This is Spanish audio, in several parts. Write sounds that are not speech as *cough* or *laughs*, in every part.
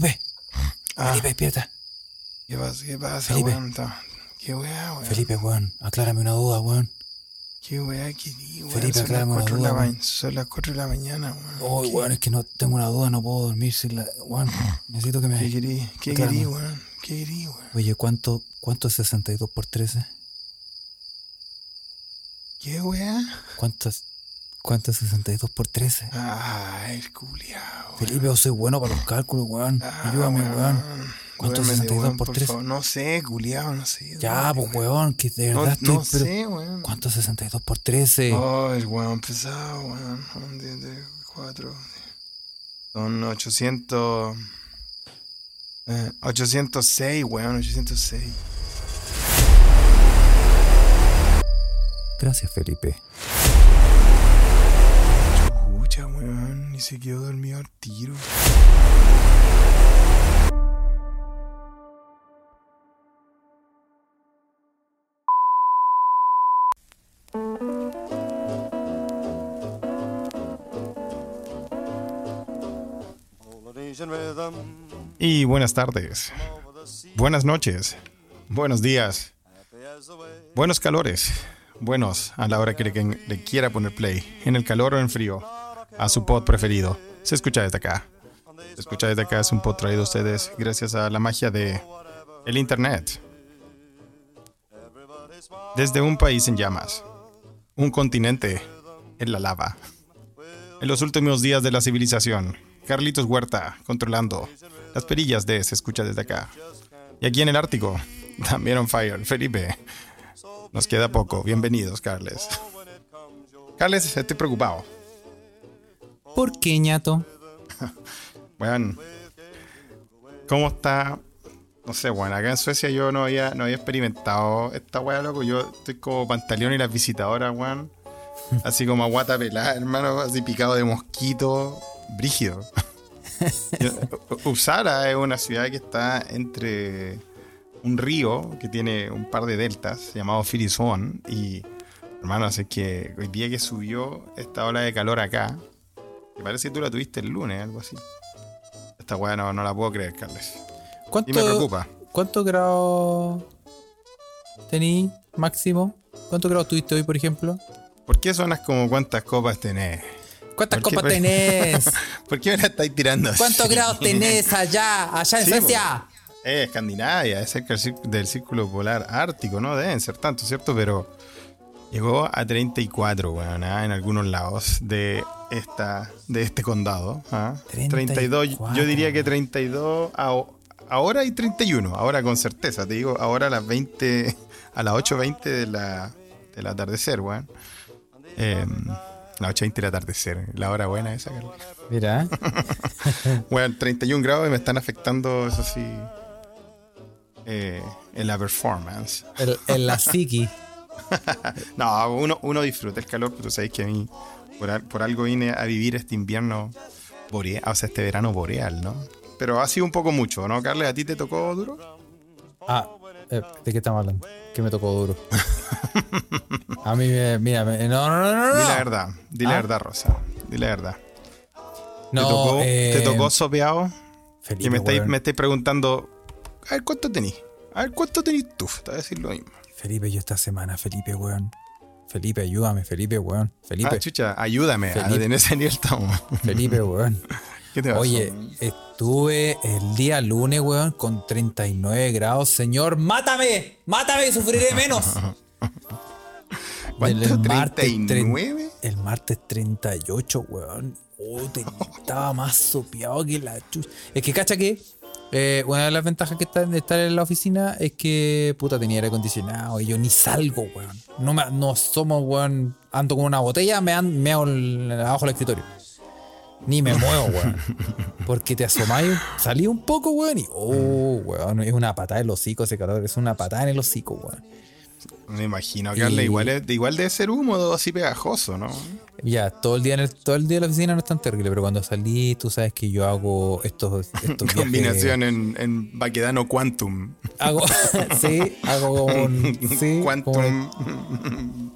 Felipe. Ah. Felipe, despierta. ¿Qué pasa? ¿Qué pasa, Felipe. weón? Ta- ¿Qué weá, weón? Felipe, weón, aclárame una duda, weón. ¿Qué weá querí, weón? Felipe, son, las aclárame una 4 de la duda, ma- weón. son las 4 de la mañana, weón. Oh, ¿Qué, weón, es que no tengo una duda, no puedo dormir sin la. Weón, *laughs* necesito que ¿Qué me. querí? ¿Qué Aclárame. querí, weón? ¿Qué querí, weón? Oye, ¿cuánto, ¿cuánto es 62 por 13? ¿Qué weá? ¿Cuánto es, cuánto es 62 por 13? Ah, el culiao. Felipe, yo soy bueno para los cálculos, weón. Ah, Ayúdame, weón. ¿Cuánto es Duérmete, 62 weón, por 13? favor. No sé, culiao, no sé. Ya, pues, weón, que de No, verdad estoy. no pero- sé, weón. ¿Cuánto es 62 por 13? Oh, el weón pesado, weón. Un, diez, tres, cuatro. Son 800. Eh, 806, weón, 806. Gracias, Felipe. Ni se quedó dormido al tiro. Y buenas tardes. Buenas noches. Buenos días. Buenos calores. Buenos a la hora que le quiera poner play. En el calor o en frío. A su pod preferido. Se escucha desde acá. Se escucha desde acá es un pod traído a ustedes gracias a la magia de el internet. Desde un país en llamas. Un continente en la lava. En los últimos días de la civilización, Carlitos Huerta controlando las perillas de Se escucha desde acá. Y aquí en el Ártico, también on fire, Felipe. Nos queda poco. Bienvenidos, Carles. Carles, estoy preocupado. ¿Por qué, ñato? *laughs* Bueno, ¿cómo está? No sé, bueno, acá en Suecia yo no había, no había experimentado esta weá, loco. Yo estoy como Pantaleón y las visitadoras, weón. Así como a guata pelada, hermano, así picado de mosquito, brígido. *laughs* Uppsala es una ciudad que está entre un río que tiene un par de deltas llamado Firisón y hermano, así que hoy día que subió esta ola de calor acá, me parece que tú la tuviste el lunes, algo así. Esta weá no, no la puedo creer, Carles. ¿Cuánto, Y me preocupa. ¿Cuántos grados tení máximo? ¿Cuántos grados tuviste hoy, por ejemplo? ¿Por qué sonas como cuántas copas tenés? ¿Cuántas ¿Por qué- copas tenés? *laughs* ¿Por qué me la estáis tirando así? ¿Cuántos grados tenés allá, allá en Sí, Suecia? Eh, Escandinavia, es cerca del círculo polar ártico, ¿no? Deben ser tanto, ¿cierto? Pero llegó a 34, weón, ¿ah? en algunos lados de esta de este condado. ¿ah? 32, 34, yo diría que 32, a- ahora hay 31, ahora con certeza, te digo, ahora a las 20, a las 8.20 de la, del atardecer, weón. Eh, las 8.20 del atardecer, la hora buena esa, Carlos. Mira, *laughs* Bueno, 31 grados y me están afectando, eso sí, eh, en la performance. el, el la psiqui. *laughs* No, uno, uno disfruta el calor, pero sabes que a mí, por, al- por algo vine a vivir este invierno boreal, o sea, este verano boreal, ¿no? Pero ha sido un poco mucho, ¿no, Carles? ¿A ti te tocó duro? Ah, eh, ¿de qué estamos hablando? Que me tocó duro. A mí, me, mira, me- no, no, no, no. Di no. la verdad, di la ¿Ah? verdad, Rosa. Di la verdad. No, ¿Te, tocó, eh, ¿Te tocó sopeado? Felipe, Y me estáis, me estáis preguntando, a ver, ¿cuánto tenís? A ver, ¿cuánto tenís tú? Te voy a decir lo mismo. Felipe, yo esta semana, Felipe, weón. Felipe, ayúdame, Felipe, weón. Felipe, Ah, chucha, ayúdame. Felipe. En ese nivel estamos. Felipe, weón. *laughs* ¿Qué te pasó? Oye, estuve el día lunes, weón, con 39 grados. Señor, mátame, mátame, sufriré menos. *laughs* ¿Cuánto? El martes, ¿39? El martes 38, weón. Oh, te- *laughs* estaba más sopeado que la chucha. Es que, cacha que eh, una de las ventajas que está de estar en la oficina es que, puta, tenía aire acondicionado y yo ni salgo, weón. No, me, no somos, weón. Ando con una botella, me, an- me hago el- abajo del escritorio. Ni me muevo, *laughs* weón. Porque te asomáis, salí un poco, weón, y oh, weón, es una patada en el hocico ese calor, es una patada en el hocico, weón. Me imagino, Carla, Y- igual, es- igual debe ser húmedo, así pegajoso, ¿no? Ya, todo el día en el, todo el día en la oficina no es tan terrible, pero cuando salí, tú sabes que yo hago estos, estos *laughs* Combinación en, en Baquedano Quantum. Hago, *laughs* sí, hago un, *laughs* sí, Quantum.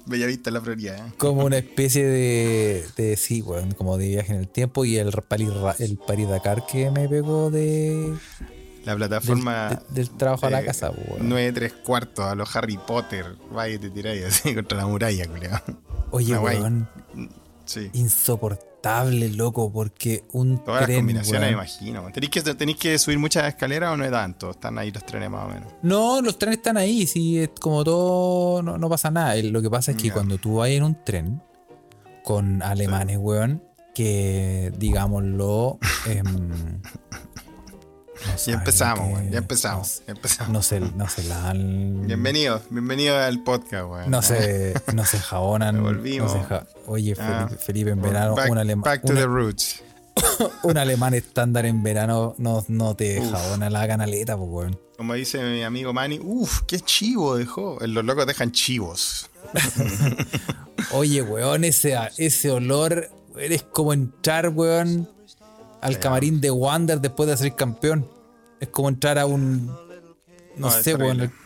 Bellavista, la Florida. ¿eh? como una especie de, de sí, weón, como de viaje en el tiempo y el Paris, el Paris Dakar que me pegó de, La del, plataforma. de- del trabajo a la casa, weón. 9 3 cuartos a los Harry Potter. Vaya y te tiráis así *laughs* contra la muralla, culiao. Oye, weón, Sí. insoportable, loco, porque un Todas las tren, combinaciones, me imagino. ¿Tenéis que, ¿Tenéis que subir muchas escaleras o no es tanto? Están ahí los trenes más o menos. No, los trenes están ahí, sí, es como todo, no, no pasa nada. Lo que pasa es que cuando tú vas en un tren con alemanes, weón, que digámoslo, *laughs* em, Ya empezamos, weón. Ya empezamos. No, empezamos. no se, no se lavan. Bienvenido, bienvenido al podcast, weón. No se, *laughs* no se jabonan. Volvimos. no se ja- Oye, Ah, Felipe, Felipe, en verano, back, un, back to una- the roots. *coughs* un alemán estándar en verano no, no te jabona la canaleta, pues, weón. Como dice mi amigo Manny, uff, qué chivo dejó. Los locos dejan chivos. *laughs* Oye, weón, ese, ese olor es como entrar, weón, al camarín de Wander después de ser campeón. Es como entrar a un. No, sé, weón. terrible. al-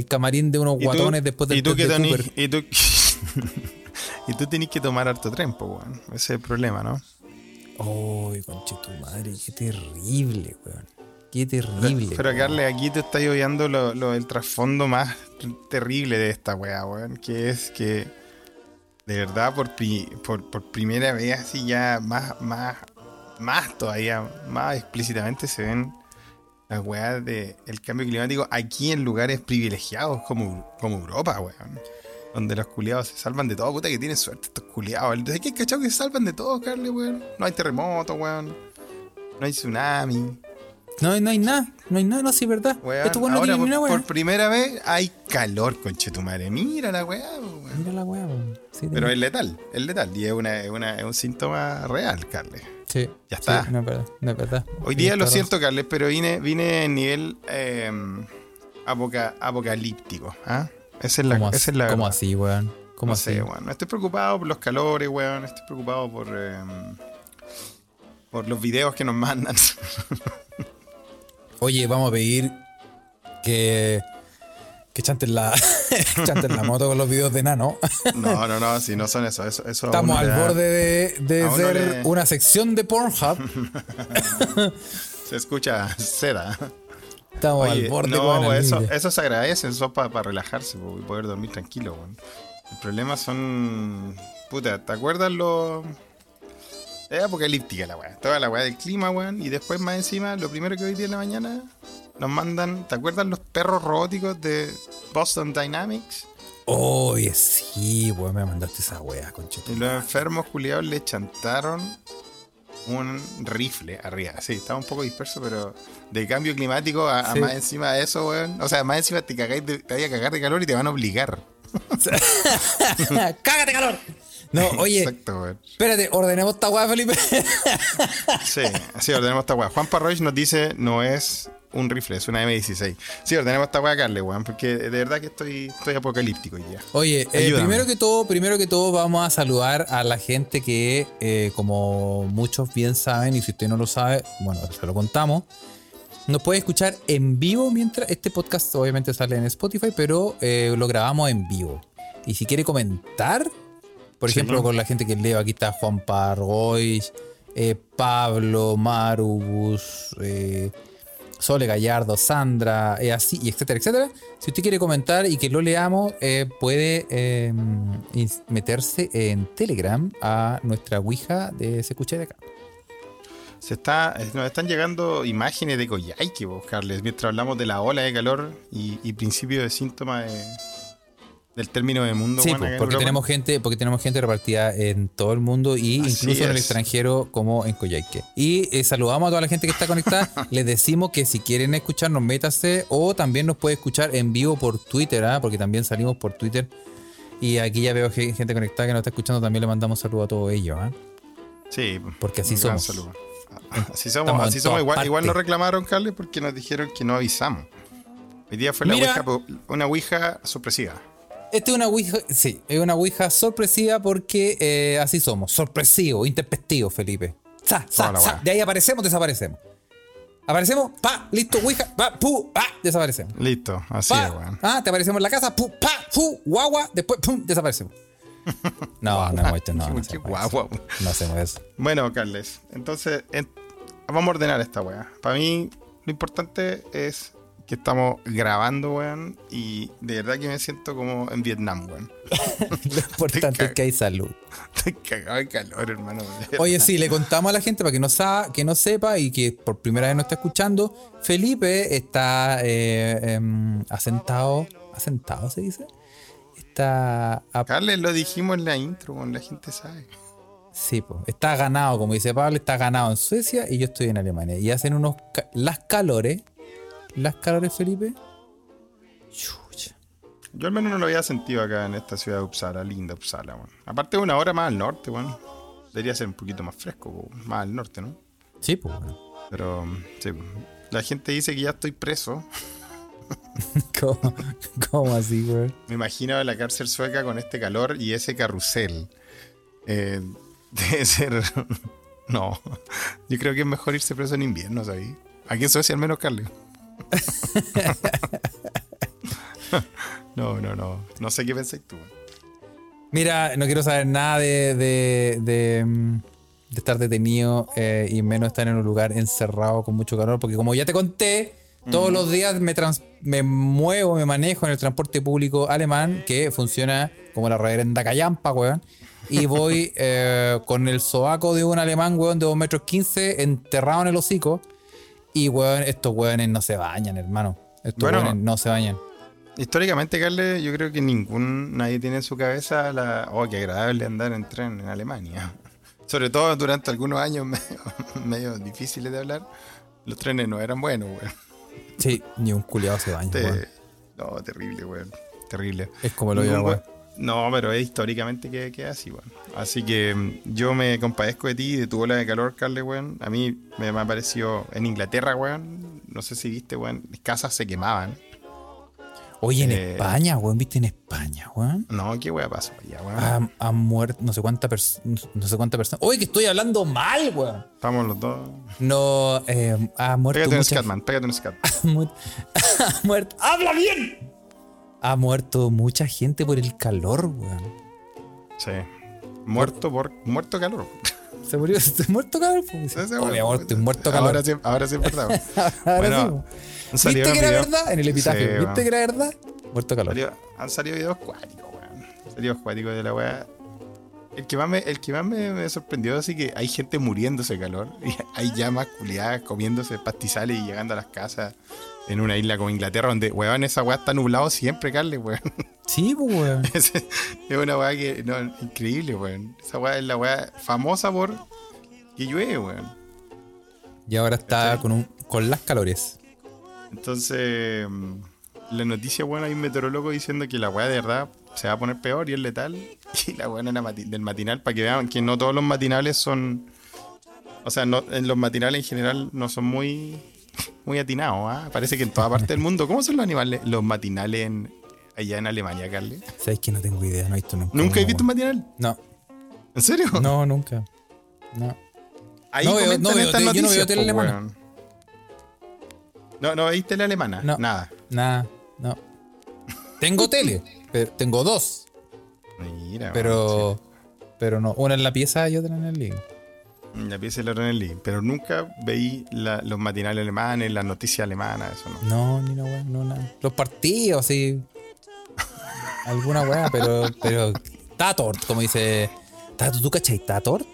Al camarín de unos ¿Y tú- guatones después del y tú que de tenés- Cooper. y tú, *laughs* y tú tenés que tomar harto pues, weón. Ese es el problema, ¿no? Uy, conche tu madre, qué terrible, weón. Qué terrible. Pero weón. Carle, aquí te está obviando lo, lo- el trasfondo más terrible de esta weá, weón. Que es que de verdad por, pri- por, por primera vez así ya más, más, más todavía, más explícitamente se ven las weas del cambio climático aquí en lugares privilegiados como, como Europa, weón. Donde los culiados se salvan de todo, puta que tienen suerte estos culiados. Entonces, ¿qué cachado que se salvan de todo, Carle, weón? No hay terremoto, weón. No hay tsunami. No, no hay nada, no hay nada, no, sí, verdad. Esto no tiene por, primera vez hay calor, conchetumare. Mira la weá, weón. Mira la weá, weón. Sí, Pero es letal, es letal. Y es, una, es, una- es un síntoma real, Carles. Sí, ya está. sí, no es verdad, no es verdad. Hoy día lo siento, Carles, pero vine, vine en nivel eh, apoca- apocalíptico. ¿ah? Esa es la, ¿Cómo, esa es la cómo así, weón? ¿Cómo no así? sé, weón. Estoy preocupado por los calores, weón. Estoy preocupado por, eh, por los videos que nos mandan. Oye, vamos a pedir que, que chanten, la, *laughs* chanten la moto con los videos de Nano. *laughs* no, no, no, si no son eso. eso, Estamos al borde de, de le- una sección de Pornhub. *laughs* Se escucha seda. Estamos Oye, al borde no, weón, al pues eso, eso se agradece, eso es para relajarse po, y poder dormir tranquilo, weón. El problema son. Puta, ¿te acuerdas lo. Es apocalíptica la weá. Toda la weá del clima, weón. Y después, más encima, lo primero que hoy día en la mañana nos mandan. ¿Te acuerdas los perros robóticos de Boston Dynamics? Oye, sí, weón, me mandaste esa wea, conchito. Y los enfermos culiados le chantaron un rifle arriba. Sí, estaba un poco disperso, pero de cambio climático a, más encima de eso, weón. O sea, más encima te cagáis de- te vayas a cagar de calor y te van a obligar. *laughs* ¡Cágate calor! No, oye, Exacto, weón. espérate, ordenemos esta weá, Felipe. Sí, así ordenemos esta weá. Juan Parroich nos dice, no es un rifle, es una M16. Sí, ordenemos esta weá, Carle, weón, porque de verdad que estoy, estoy apocalíptico hoy día. Oye, eh, primero que todo, primero que todo vamos a saludar a la gente que, eh, como muchos bien saben, y si usted no lo sabe, bueno, se lo contamos. Nos puede escuchar en vivo mientras este podcast obviamente sale en Spotify, pero eh, lo grabamos en vivo. Y si quiere comentar, por Sí. ejemplo, con la gente que leo, aquí está Juan Pargois, eh, Pablo, Marubus, eh, Sole Gallardo, Sandra, eh, así, y etcétera, etcétera. Si usted quiere comentar y que lo leamos, eh, puede eh, meterse en Telegram a nuestra Ouija de Se Escucha de acá. Se está, nos están llegando imágenes de Coyhaique, Carles, mientras hablamos de la ola de calor y, y principio de síntomas de- del término de mundo. Sí, en porque tenemos gente, porque tenemos gente repartida en todo el mundo y Así incluso en el extranjero como en Coyhaique. Y eh, saludamos a toda la gente que está conectada. *laughs* Les decimos que si quieren escucharnos, métase o también nos puede escuchar en vivo por Twitter, ¿ah? porque también salimos por Twitter. Y aquí ya veo ge- gente conectada que nos está escuchando. También le mandamos saludos a todos ellos. ¿ah? Sí, Porque así somos. saludo. Así somos, Estamos así somos. Igual, igual nos reclamaron, Carles, porque nos dijeron que no avisamos. Hoy día fue la ouija, una ouija sorpresiva. Esta es una Ouija, sí, es una Ouija sorpresiva porque eh, así somos, sorpresivo, intempestivo, Felipe. Sa, sa, sa. De ahí aparecemos, desaparecemos. Aparecemos, pa, listo, Ouija, pa, pu, pa, desaparecemos. Listo, así Pa, es, weón. ah, te aparecemos en la casa, pu, pa, pu, guagua, después, pum, desaparecemos. *laughs* No, no, hemos hecho, no, no, Qué hacemos guagua. no hacemos eso. Bueno, Carles, entonces en- vamos a ordenar esta weá. Para mí, lo importante es que estamos grabando, weón, y de verdad que me siento como en Vietnam, weón. *laughs* Lo importante es que hay salud. Estoy cagado de calor, hermano. de. Oye, sí, le contamos a la gente para que no, sa- que no sepa y que por primera vez no está escuchando. Felipe está eh, em, asentado. ¿Asentado se dice? Está. a- Carles, lo dijimos en la intro, weón, la gente sabe. sí, po, está ganado, como dice Pablo, está ganado en Suecia y yo estoy en Alemania. Y hacen unos. ca- las calores. Las calores, Felipe. Chucha. Yo al menos no lo había sentido acá en esta ciudad de Uppsala, linda Uppsala, weón. Aparte, una hora más al norte, weón. Debería ser un poquito más fresco, weón, más al norte, ¿no? Sí, pues bueno. Pero, sí, la gente dice que ya estoy preso. *laughs* ¿Cómo, cómo así, güey? Me imagino la cárcel sueca con este calor y ese carrusel. Eh, *laughs* debe ser. No. Yo creo que es mejor irse preso en invierno, ¿sabes? Aquí en Suecia al menos, Carlos. *laughs* No, no, no. No sé qué pensáis tú. Mira, no quiero saber nada de, de, de, mm, de estar detenido eh, y menos estar en un lugar encerrado con mucho calor, porque como ya te conté, todos los días me, trans- me muevo, me manejo en el transporte público alemán que funciona como la reverenda callampa, weón. Y *laughs* voy eh, con el sobaco de un alemán, weón, de 2 metros 15, enterrado en el hocico. Y, weón, estos weones no se bañan, hermano. Estos Bueno. weones no se bañan. Históricamente, Carles, yo creo que ningún. Nadie tiene en su cabeza la. Oh, qué agradable andar en tren en Alemania. *laughs* Sobre todo durante algunos años *laughs* medio, medio difíciles de hablar. Los trenes no eran buenos, weón. Sí, ni un culiado se baña, Te- weón. No, terrible, weón. Terrible. Es como el hoyo de No, pero es históricamente que, que es así, weón. Así que mm, yo me compadezco de ti de tu ola de calor, Carle, weón. A mí me, me ha parecido en Inglaterra, weón. No sé si viste, weón. Las casas se quemaban. Oye, en Eh, España, weón, ¿viste en España, weón? No, qué weón pasó allá, weón. Han, han muerto no sé cuánta pers- no sé cuánta persona. Oye, que estoy hablando mal, weón. Estamos los dos. No, eh, ha muerto Pégate un mucha Scatman, pégate un Scatman. *laughs* ha *laughs* ha muerto. ¡Habla bien! Ha muerto mucha gente por el calor, weón. Sí. Muerto por. Muerto calor. *laughs* Se murió, se *laughs* muerto calor. pues. Amor, estoy muerto calor. Ahora sí, ahora sí es verdad. *laughs* Ahora bueno, sí, han salido ¿Viste que era verdad? En el epitafio. Sí, ¿Viste que era verdad? Muerto calor. Salió- han salido videos cuáticos, weón. Salido cuáticos de la weá. El que más me, el que más me, me sorprendió así que hay gente muriéndose de calor. Y hay llamas culiadas comiéndose pastizales y llegando a las casas en una isla como Inglaterra, donde, weón, esa weá está nublado siempre, Carles, weón. *laughs* Sí, pues, weón. *laughs* es es una weá que, no, increíble, weón. Esa weá es la weá famosa por que llueve, weón. Y ahora está con, un, con las calores. Entonces, mm, la noticia, bueno, hay un meteorólogo diciendo que la weá de verdad se va a poner peor y es letal. *laughs* Y la weá mati- del matinal, para que vean que no todos los matinales son. O sea, no, en los matinales en general no son muy, muy atinados. ¿ah? Parece que en toda parte del mundo. ¿Cómo son los animales, los matinales en- allá en Alemania, Carly? ¿Sabes que no tengo idea? No he visto nunca. ¿Nunca he visto un matinal? No, ¿En serio? no, nunca. No. Ahí No veo- no veo estas tele- yo no veo tele alemana. No, no veis tele alemana. No. Nada. Nada, no. Tengo tele, pero tengo dos, Mira, pero pero no, una en la pieza y otra en el living. La pieza de la en el link. Pero nunca veí la- los matinales alemanes, las noticias alemanas, eso no. No, ni una weá, no nada. Los partidos, sí. Alguna weá, pero pero Tatort, como dice Tato, ¿tú cachai Tatort?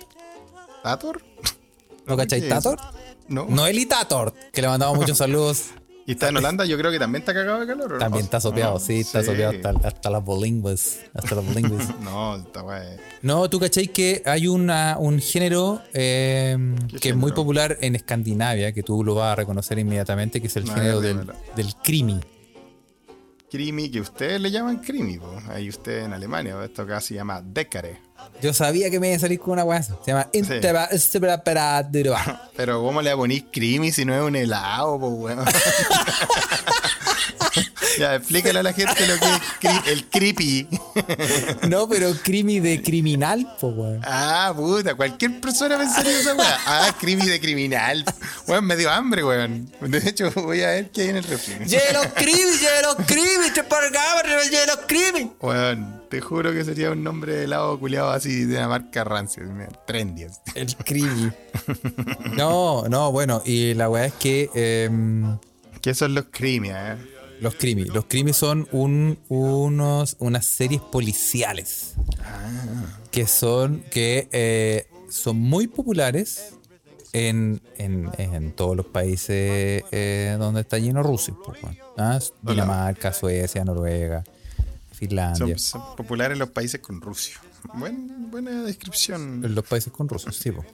¿Tator? ¿No cachai. Tatort? No. Noeli Tatort, que le mandamos muchos saludos. *laughs* ¿Y está en Holanda? Yo creo que también está cagado de calor. ¿o no? También está sopeado, No, sí, está sopeado hasta, hasta las bilingües. Hasta las. *laughs* No, está guay. No, tú cachai que hay una, un género eh, ¿Qué que es muy popular en Escandinavia, que tú lo vas a reconocer inmediatamente, que es el género del, del crimi. Crimi, que ustedes le llaman crimi, po. ahí ustedes en Alemania, esto acá se llama Decare. Yo sabía que me iba a salir con una weá. Se llama Interva- *laughs* Pero ¿cómo le ponís crimi si no es un helado, po, weón? *laughs* Ya, explícale a la gente lo que es cri- el creepy. No, pero crimi de criminal, po, weón. Ah, puta, cualquier persona pensaría esa weá. Ah, creepy de criminal. Weón, me dio hambre, weón. De hecho, voy a ver qué hay en el refri. ¡Lleno crimi, lleno crimi! ¡Te pagaba, lleno crimi! Weón, te juro que sería un nombre de helado culiado así de la marca rancia, trendy. El crimi. No, no, bueno, y la weá es que em, ¿Qué son los creamy, eh? Los crimi. Los crimi son un, unos, unas series policiales. Que son, que eh, son muy populares en, en, en todos los países eh, donde está lleno Rusia. weón. ¿Ah? Dinamarca, Suecia, Noruega, Finlandia. Son, son populares los países con Rusia. Buen- buena descripción. Los países con rusos, sí. po.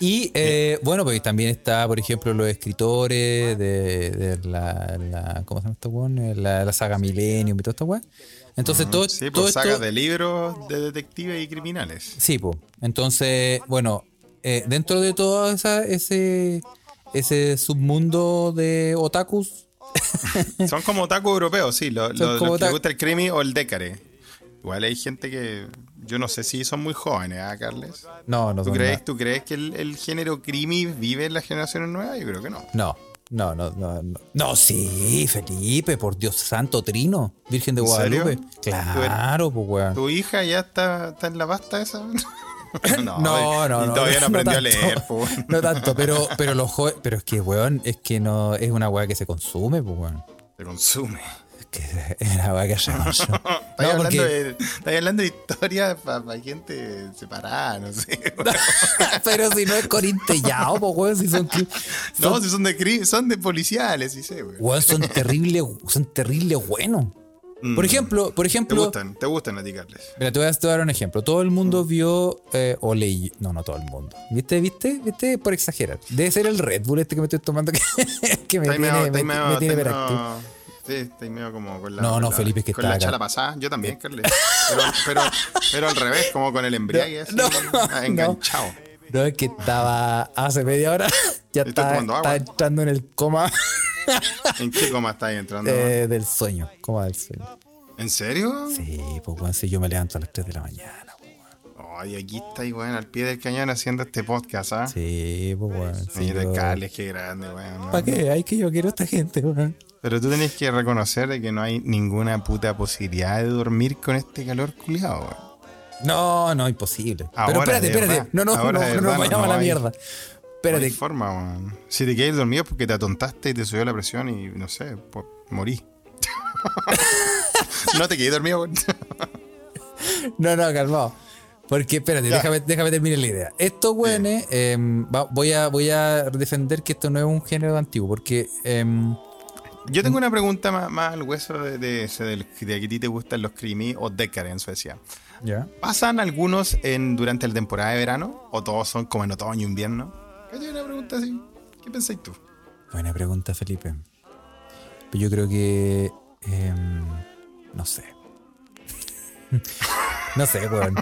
Y eh, bueno, pues también está, por ejemplo, los escritores de, de la, la- ¿Cómo se llama esta weón? Eh, La, la saga Millennium y toda esta weá. Entonces, todo, Sí, todo pues esto. sagas de libros de detectives y criminales. Sí, pues. Entonces, bueno, eh, dentro de todo esa, ese, ese submundo de otakus, Son como otaku europeos, sí. Lo, Son lo- como los que les gusta el creamy o el décare. Igual hay gente que. Yo no sé si son muy jóvenes, ¿ah, Carles? no, no ¿Tú crees, nada. ¿Tú crees que el, el género creamy vive en las generaciones nuevas? Yo creo que no. No, no, no, no, no. No, sí, Felipe, por Dios santo, Trino, Virgen de. Guadalupe. Claro, pues weón. ¿Tu hija ya está, está en la pasta esa? *laughs* no, No, no, todavía no aprendió a tanto. leer, po. No tanto, pero, pero los jóvenes, pero es que, weón, es que no, es una weá que se consume, pues, weón. Se consume. Que *laughs* consume. *laughs* Estás No, hablando, porque, de, estás hablando de historias para gente separada, no sé. *laughs* pero si no es corintellado, pues, weón, si son, no, si son de cri- son de policiales, sí sé, güey. weón, son terribles, son terribles buenos. Por ejemplo, por Mm. ¿Te ejemplo, gustan? ¿Te gustan a ti, Carles? Mira, te voy a dar un ejemplo. Todo el mundo vio eh, o leyó. No, no todo el mundo. ¿Viste? ¿Viste? ¿Viste? Por exagerar. Debe ser el Red Bull este que me estoy tomando que, que me, tiene, me, me tiene hiperactivo. Sí, medio como con la. No, no, con la- Felipe, es que Con está la acá. chala pasada, yo también, Carles. Pero, pero, pero al revés, como con el embriague así, No, ah, no. enganchado. No, es que estaba hace media hora. *laughs* Ya agua. estaba entrando en el coma *laughs* ¿En qué coma estáis entrando? eh, del sueño. Coma del sueño. ¿En serio? Sí, pues, weón, si yo me levanto a las 3 de la mañana. Ay, aquí estáis, weón, al pie del cañón haciendo este podcast, ¿ah? Sí, pues, weón. Mira, Carles, qué grande, weón. ¿Para qué? Ay, que yo quiero a esta gente, weón. Pero tú tenés que reconocer de que no hay ninguna puta posibilidad de dormir con este calor culiado, weón. No, no, imposible. Ahora, Pero espérate, espérate. verdad. No, no, Ahora, no, no nos verdad, vayamos no a la hay- mierda. No Espérate. hay forma, weón. Si te quedas dormido es porque te atontaste y te subió la presión y, no sé, pues, morí. *laughs* no te quedé dormido, weón. No, no, calmado. Porque, espérate, Ya. déjame, déjame terminar la idea. Estos güeyes, voy, a, voy a defender que esto no es un género antiguo, porque em, Yo tengo una pregunta más, más al hueso de, de, ese del- de que a ti te gustan los creamy o decare en Suecia. ¿Ya? ¿Pasan algunos en, durante la temporada de verano? ¿O todos son como en otoño, invierno? Yo una pregunta así. ¿Qué pensáis tú? Buena pregunta, Felipe. Pero yo creo que. em, no sé. *laughs* no sé, weón.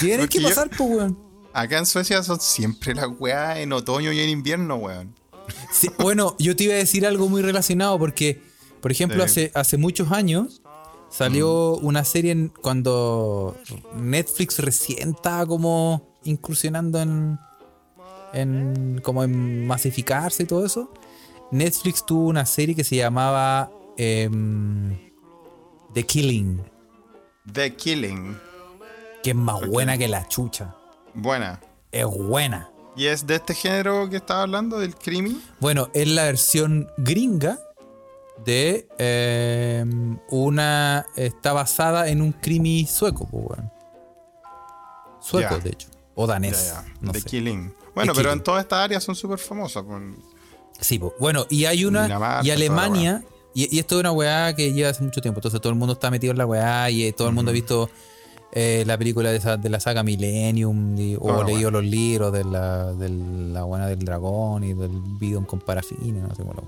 Tienen que yo- pasar, pues, weón. Acá en Suecia son siempre las weas en otoño y en invierno, weón. Sí, bueno, yo te iba a decir algo muy relacionado porque, por ejemplo, Sí. hace, hace muchos años salió una serie en- cuando Netflix recién estaba como incursionando en, en como en masificarse y todo eso. Netflix tuvo una serie que se llamaba em, The Killing, The Killing. que es más buena que la chucha. Buena. Es buena. ¿Y es de este género que estaba hablando, del creamy? Bueno, es la versión gringa de eh, una. Está basada en un crimi sueco, pues, weón. Sueco, de hecho. O danés. No The sé. Killing. Bueno, The pero Killing. en todas estas áreas son súper famosas. pues. Sí, pues. Bueno, y hay una. Dinamarca, y Alemania. Y, y esto es una weá que lleva hace mucho tiempo. Entonces todo el mundo está metido en la weá y eh, todo el mundo ha visto eh, la película de, esa- de la saga Millennium y- o la leído los libros de la, de la buena del dragón y del bidón con parafina, no sé cómo.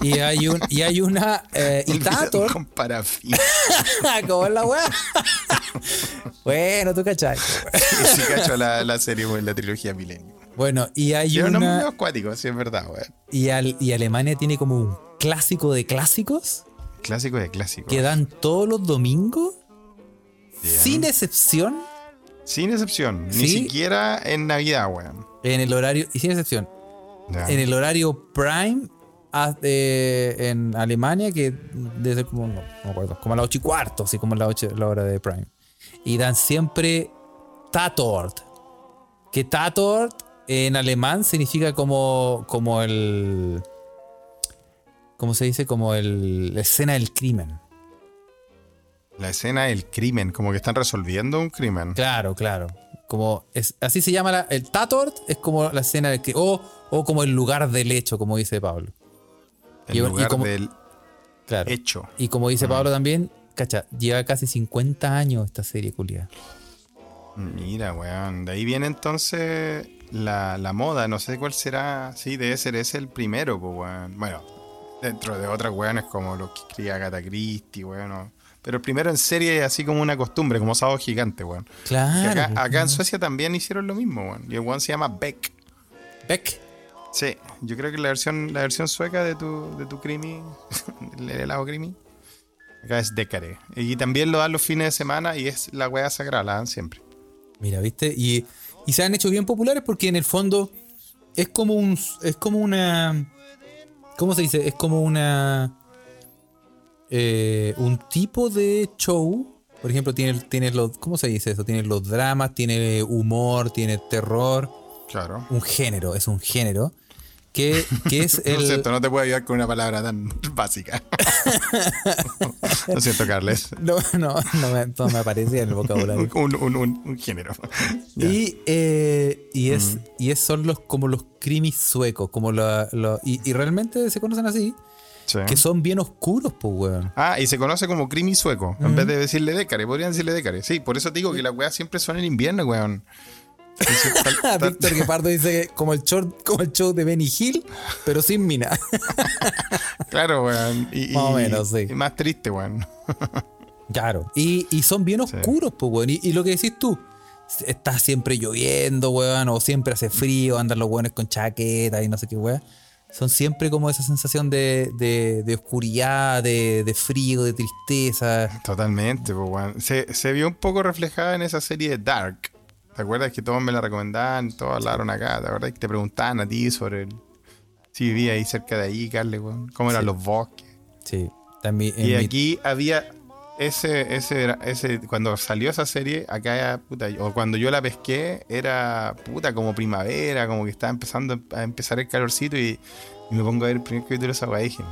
Y hay, un, y hay una. Eh. *laughs* Con parafina. *laughs* ¿Cómo es la weá? *laughs* bueno, tú cachai. sí, cacho la, la serie, weón, la trilogía Milenio. Bueno, y hay nombre una. medio acuático, sí, es verdad. Y, al- y Alemania tiene como un clásico de clásicos Clásico de clásico. que dan todos los domingos, Bien. sin excepción, Sin excepción. Ni Sí. siquiera en Navidad, weón. en el horario, y sin excepción, en el horario prime a- eh, en Alemania, que ser como, no, no me acuerdo, como a las 8 y cuarto, así como la, ocho- la hora de prime. Y dan siempre Tatort. Que Tatort en alemán significa como, como el. ¿Cómo se dice? Como el, la escena del crimen. La escena del crimen, como que están resolviendo un crimen. Claro, claro. Como es, así se llama la- el Tatort, es como la escena del que. O, o como el lugar del hecho, como dice Pablo. El y- y lugar como- del Claro. hecho. Y como dice Pablo también, cacha, lleva casi 50 años esta serie, culia. Mira, weón. De ahí viene entonces la, la moda. No sé cuál será. Sí, debe ser ese el primero, pues, weón. Bueno, dentro de otras weones como los que escribía Agatha Christie, weón. Pero el primero en serie es así como una costumbre, como sábado gigante, weón. Claro. acá, acá en. Suecia también hicieron lo mismo, weón. Y el weón se llama Beck. Beck. Sí, yo creo que la versión, la versión sueca de tu, de tu crimi, *laughs* el helado crimi, acá es Decare. Y también lo dan los fines de semana y es la weá sagrada, la dan siempre. Mira, ¿viste? Y, y se han hecho bien populares porque en el fondo es como un. Es como una. ¿Cómo se dice? Es como una. Eh, un tipo de show. Por ejemplo, tiene, tiene los. ¿Cómo se dice eso? Tiene los dramas, tiene humor, tiene terror. Claro. Un género, es un género. Que, que es *laughs* Lo el. siento, no te puedo ayudar con una palabra tan *laughs* básica. *laughs* Lo siento, Carles. No, no, no me, no me aparecía en el vocabulario. Un, un- un- un género. Y, eh, y es, y es, son los como los crimis suecos, como la, la- y, y realmente se conocen así, Sí. que son bien oscuros, pues, weón. Ah, y se conoce como crimi sueco, en vez de decirle Decare. Podrían decirle Decare. Sí, por eso te digo que las weas siempre son en invierno, weón. *laughs* Víctor Guepardo dice como el show, como el show de Benny Hill, pero sin mina. *laughs* Claro, weón. Y, Más o menos, sí. y más triste, weón. *laughs* claro. Y, y son bien oscuros, pues, weón. Y, y lo que decís tú, está siempre lloviendo, weón, o siempre hace frío, andan los weones con chaqueta y no sé qué, weón. Son siempre como esa sensación de, de, de oscuridad, de, de frío, de tristeza. Totalmente, pues, weón. Se, se vio un poco reflejada en esa serie de Dark. ¿Te acuerdas que todos me la recomendaban? Todos hablaron acá. ¿Te acuerdas que te preguntaban a ti sobre el... si vivía ahí cerca de ahí, Carles, weón? ¿Cómo eran Sí. los bosques? Sí. También Y mi- aquí había ese, ese, ese, cuando salió esa serie, acá, puta, o cuando yo la pesqué, era, puta, como primavera, como que estaba empezando a empezar el calorcito y, y me pongo a ver el primer capítulo de esa weá y dije,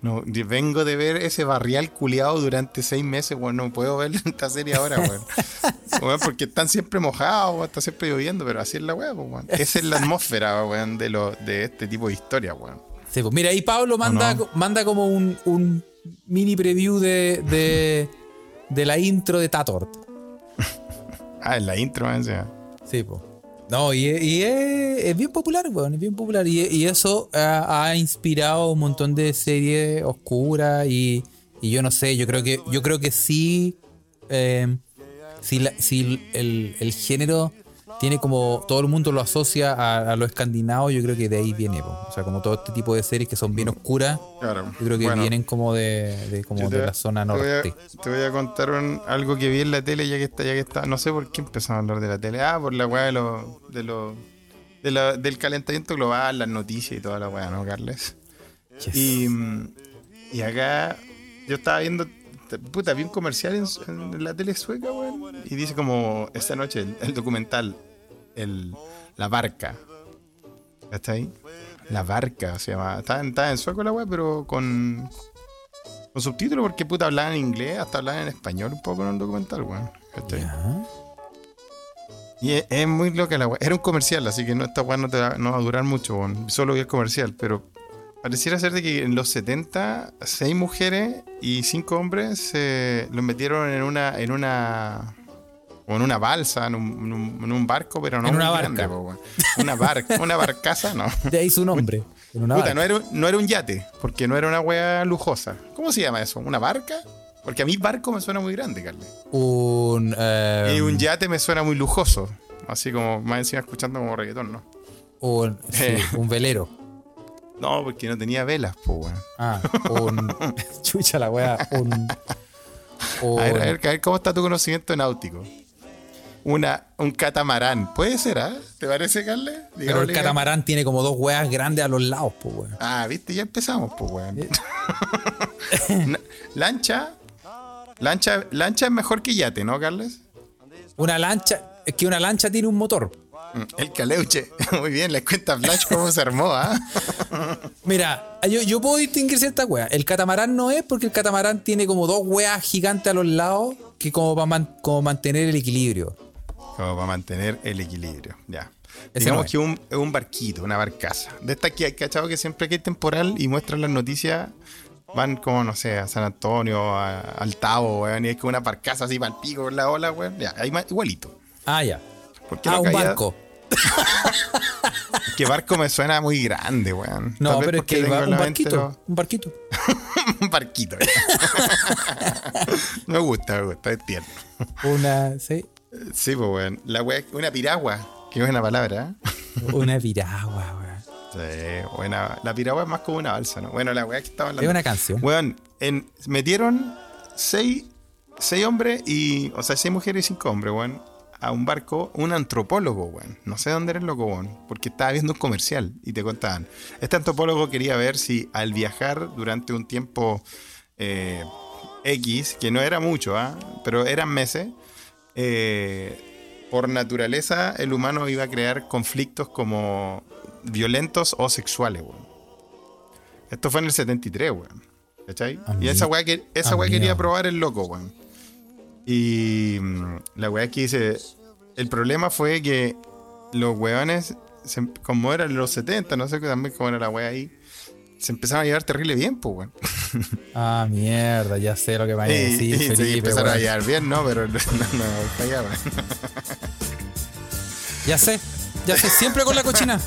no, *laughs* no, vengo de ver ese barrial culiado durante seis meses, bueno, no puedo ver *laughs* esta serie ahora, weón. *laughs* Weón, porque están siempre mojados, weón, está siempre lloviendo, pero así es la weá, pues, weón. Esa es la atmósfera, weón, de, lo, de este tipo de historia, weón. Sí, pues mira, ahí Pablo manda, no? manda como un, un mini preview de, de, de la intro de Tatort. *laughs* Ah, en la intro, man, sí. Sí, pues. No, y, y es, es bien popular, weón, es bien popular. Y, y eso ha, ha inspirado un montón de series oscuras y, y yo no sé, yo creo que, yo creo que sí, eh, si, la- si el, el género tiene como, todo el mundo lo asocia a, a lo escandinavo, yo creo que de ahí viene, po. o sea, como todo este tipo de series que son bien oscuras, Claro. yo creo que Bueno, vienen como de, de- como de la zona te voy a- norte. Te voy a contar un- algo que vi en la tele ya que está, ya que está. No sé por qué empezamos a hablar de la tele. Ah, por la weá de los. De la- del calentamiento global, las noticias y toda la weá, ¿no, Carles? Yes. Y, y acá yo estaba viendo, puta, vi un comercial en, en la tele sueca, weón. Y dice como esta noche el, el documental, el, La Barca. ¿Está ahí? La Barca se llama. Está, en- sueco la weá, pero con, con subtítulos porque puta hablaban en inglés, hasta hablaban en español un poco en el documental, weón. Y es, es muy loca la weá. Era un comercial, así que no, esta weá no, te va, no va a durar mucho, weón. Solo vi el comercial, pero pareciera ser de que en los 70, seis mujeres y cinco hombres se los metieron en una. en una. O en una balsa, en un, en un- en un barco, pero no En muy una grande, barca. po, weón. Una barca, una barcaza, no. De ahí su nombre. en una Puta, no era, no era un yate, porque no era una weá lujosa. ¿Cómo se llama eso? ¿Una barca? Porque a mí barco me suena muy grande, Carly. Un. Y un yate me suena muy lujoso. así como más encima escuchando como reggaetón, ¿no? Un, *laughs* sí, un velero. No, porque no tenía velas, pues, weón. Ah, un. *laughs* chucha la wea. Un. un- A ver, a ver, a ver cómo está tu conocimiento náutico. Una, un catamarán. Puede ser, ¿ah? ¿Te parece, Carle? pero el catamarán tiene como dos weas grandes a los lados, pues weón. Ah, viste, ya empezamos, pues, weón. Eh. *laughs* Lancha. Lancha, lancha es mejor que yate, ¿no, Carles? Una lancha. Es que una lancha tiene un motor. Mm, El caleuche. *laughs* Muy bien, les cuenta Flash cómo se armó, ¿ah? *laughs* Mira, yo, yo puedo distinguir ciertas weas. El catamarán no es porque el catamarán tiene como dos weas gigantes a los lados que como para como mantener el equilibrio. Como para mantener el equilibrio, ya. Ese Digamos no es. que un, es un barquito, una barcaza. De esta que hay cachado que siempre que hay temporal y muestran las noticias, van como, no sé, a San Antonio, a- al Tavo, weón, y es como una barcaza así para el pico con la ola, weón. Ya, ahí igualito. Ah, ya. ¿Por qué Ah, un caía- barco. Que barco me suena muy grande, weón. No, pero es porque que va- un barquito. lo- Un barquito. *laughs* un barquito. *laughs* me gusta, me gusta, es tierno. Una. Sí. Sí, pues, weón. La weá, una piragua, que es una palabra, ¿eh? *laughs* Una piragua, weón. Sí, buena. La piragua es más como una balsa, ¿no? Bueno, la weá que estaba hablando. Es una canción. Weón, en, metieron seis, seis hombres y. O sea, seis mujeres y cinco hombres, weón. A un barco, un antropólogo, weón. No sé dónde era el loco, weón. Porque estaba viendo un comercial y te contaban. Este antropólogo quería ver si al viajar durante un tiempo eh, X, que no era mucho, ¿ah? Pero eran meses. Eh, por naturaleza, el humano iba a crear conflictos como violentos o sexuales, weón. Esto fue en el 73, weón. ¿Cachai? Ami- y esa weá, que, esa weá quería probar el loco, weón. Y mm, la weá que dice, el problema fue que los weones, se- como eran los 70, no sé también cómo era la weá ahí, se empezaron a llevar terrible bien, pues, weón. *laughs* Ah, mierda, ya sé lo que va a decir, se Felipe. empezaron a llevar bien, ¿no? Pero *laughs* no, no fallaban. *laughs* Ya sé, ya sé, siempre con la cochina.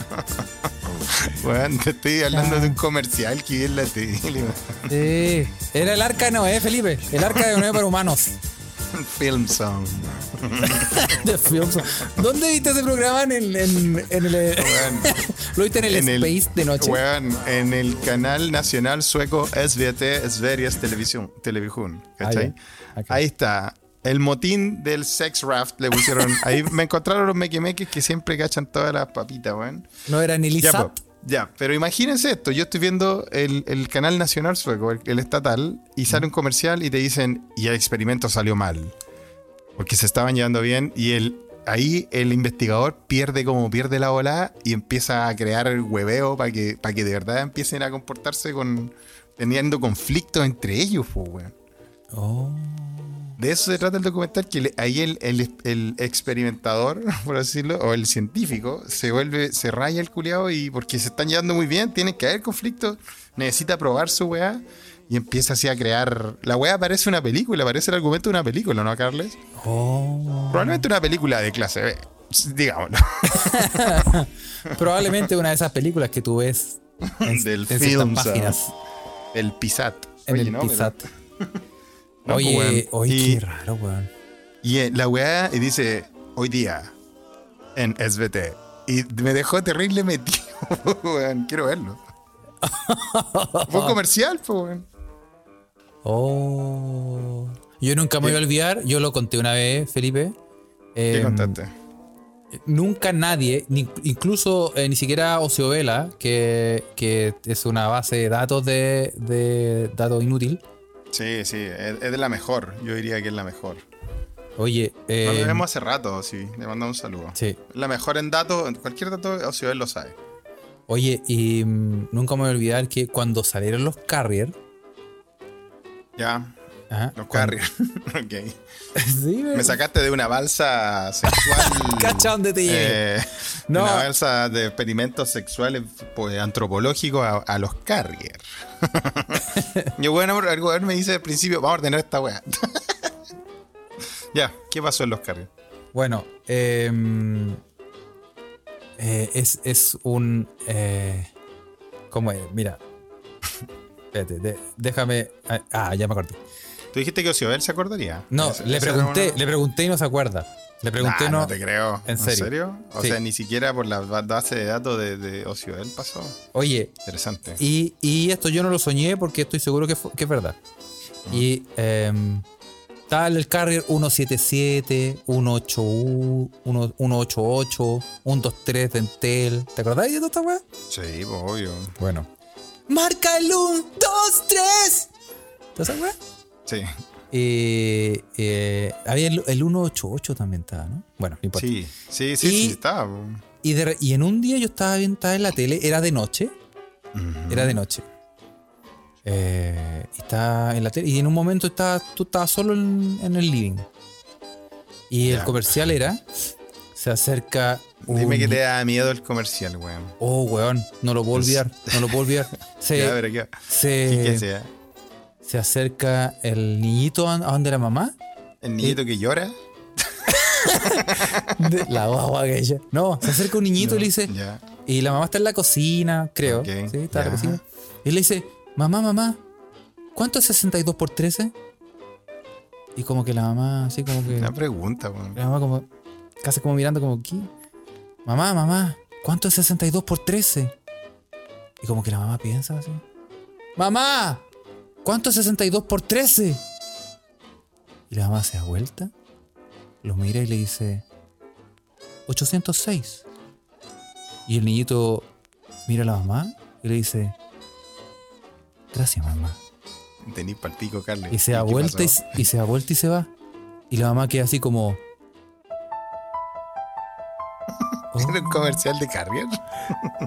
Weón, te estoy hablando de un comercial que vi en la tele. Sí, era el arca de Noé, Felipe. El arca de Noé para humanos. *laughs* Film Song. *laughs* ¿Dónde viste ese programa? En el. En, en el *laughs* Weón. ¿Lo viste en el En el- Space de noche? Weón, en el canal nacional sueco SVT, Sveriges Televisión, Televisión, ¿cachai? Ah, ya. Ok. Ahí está. El motín del sex raft le pusieron. Ahí me encontraron los mequemeques que siempre cachan todas las papitas, weón. No era ni Lizap. Ya, pero imagínense esto. Yo estoy viendo el, el canal nacional sueco, el, el estatal, y sale un comercial y te dicen, y el experimento salió mal. Porque se estaban llevando bien y el, ahí el investigador pierde como pierde la ola y empieza a crear el hueveo para que, para que de verdad empiecen a comportarse con teniendo conflictos entre ellos, po, weón. Oh. De eso se trata el documental, que le- ahí el, el- el experimentador, *laughs* por así decirlo, o el científico, se vuelve, se raya el culiado y porque se están llevando muy bien, tienen que haber conflictos, necesita probar su weá y empieza así a crear. La weá parece una película, parece el argumento de una película, ¿no, Carles? Oh. Probablemente una película de clase B, digámoslo. *laughs* Probablemente una de esas películas que tú ves *laughs* en, Del en film, páginas. El Pisat. En Oye, el no, pero- Pizat. No, pues, oye, weón. oye, Y- qué raro, weón. Y eh, la weá y dice, hoy día, en SBT. Y me dejó terrible metido, *laughs* weón. Quiero verlo. Fue comercial, pues, weón. Oh. Yo nunca me voy a olvidar, yo lo conté una vez, Felipe. ¿Qué Em, contaste? Nunca nadie, ni- incluso eh, ni siquiera Ociovela, que, que es una base de datos de, de datos inútil. Sí, sí, es, es de la mejor. Yo diría que es la mejor. Oye, eh, Nos vemos hace rato, sí. Le mandamos un saludo. sí. La mejor en datos, en cualquier dato, Ocioel lo sabe. Oye, y mm, nunca me voy a olvidar que cuando salieron los Carrier, Ya, ajá, los carriers. *laughs* ok. sí, Me sacaste de una balsa sexual. *laughs* Cacha dónde te llegué. eh, No. Una balsa de experimentos sexuales pues, antropológicos a, a los carrier. *laughs* Yo, bueno, ver me dice al principio, vamos a ordenar esta weá. ya, ¿qué pasó en los carrier? Bueno, em, eh, es, es un. Eh, ¿Cómo es? Mira. Espérate, de- déjame. Ah, ya me acordé. Tú dijiste que Ocioel se acordaría. No, Esa- le pregunté, una- le pregunté y no se acuerda. Le pregunté, Nah, no. no te creo. ¿En serio? O Sí. sea, ni siquiera por la ba- base de datos de, de Ocioel pasó. Oye, Interesante. y, y esto yo no lo soñé porque estoy seguro que, que es verdad. Y em, estaba el carrier 177, 181, 1- 188, 123 de Entel. ¿Te acordás de toda esta weá? Sí, pues, obvio. Bueno. Marca el 1, 2, 3. ¿Toda esa weá? Sí. Eh, eh, había el, el 188 también estaba, ¿no? Bueno, no importa. Sí, sí, sí, Y- sí, estaba. Y, de y en un día yo estaba bien, estaba en la tele, era de noche. Era de noche. Eh, y estaba en la tele. Y en un momento estaba, tú estabas solo en, en el living. Y el comercial era. Se acerca. Dime que te da miedo el comercial, weón. Oh, weón. No lo puedo olvidar. No lo puedo olvidar. *laughs* Se, Ya, pero ¿qué, se? Se acerca el niñito a, donde la mamá. ¿El niñito que llora? *laughs* De la guagua que ella. No, se acerca un niñito y le dice. Y la mamá está en la cocina, creo. Sí, está en la cocina. Y le dice, mamá, mamá, ¿cuánto es 62 por 13? Y como que la mamá, así como que... Una pregunta, weón. La mamá como, casi como mirando como, ¿qué? Mamá, mamá, ¿cuánto es 62 por 13? Y como que la mamá piensa así. Mamá, ¿cuánto es 62 por 13? Y la mamá se da vuelta, lo mira y le dice, 806. Y el niñito mira a la mamá y le dice, gracias mamá. Tenís pal pico, Carly. Y se da ¿Qué vuelta y, se da vuelta y se va. Y la mamá queda así como. *laughs* ¿Era un comercial de Carrier?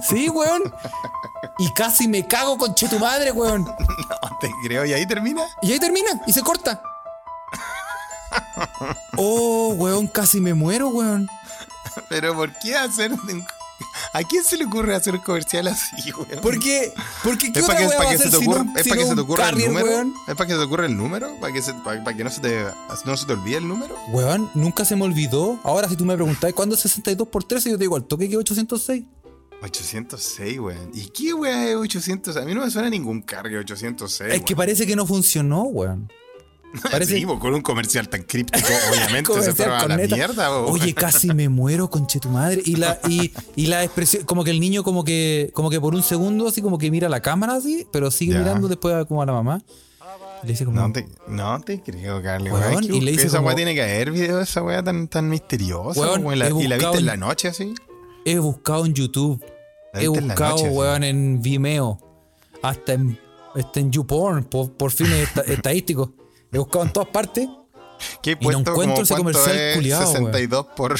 Sí, weón. Y casi me cago con che tu madre, weón. *laughs* No *laughs* te creo. ¿Y ahí termina? Y ahí termina y se corta. Oh, weón, casi me muero, weón. *laughs* Pero ¿por qué hacer un- ¿A quién se le ocurre hacer un comercial así, weón? ¿Por qué? Porque qué ¿Es para que, para que se te ocurra, es para que se te ocurra el número? weón? ¿Es para que se te ocurra el número? ¿Para que, se, para, para que no se te no se te olvide el número? Weón, nunca se me olvidó. Ahora, si tú me preguntás cuándo es 62 por 13, yo te digo, al toque que es 806. 806, weón. ¿Y qué weón es 800? A mí no me suena ningún cargue 806. Es que parece que no funcionó, weón. *laughs* Parece Sí, con un comercial tan críptico, *laughs* obviamente se fueron a la neta. mierda, weón. Oye, casi me muero, conche tu madre. Y la, y, y la expresión, como que el niño como que, como que por un segundo así como que mira la cámara así, pero sigue Ya. mirando después a- como a la mamá. Le dice como, No te, no te creo, Carly. Weón, y le dice esa como- weá tiene que haber video de esa weá tan, tan misteriosa. Weón, weón. La- ¿Y la viste en- la noche así? He buscado en YouTube, he en buscado, noche, weón, en Vimeo, hasta en, hasta en YouPorn, por, por fines esta- *laughs* estadísticos. He buscado en todas partes. ¿Qué he no encuentro ese comercial es weón. 62 por...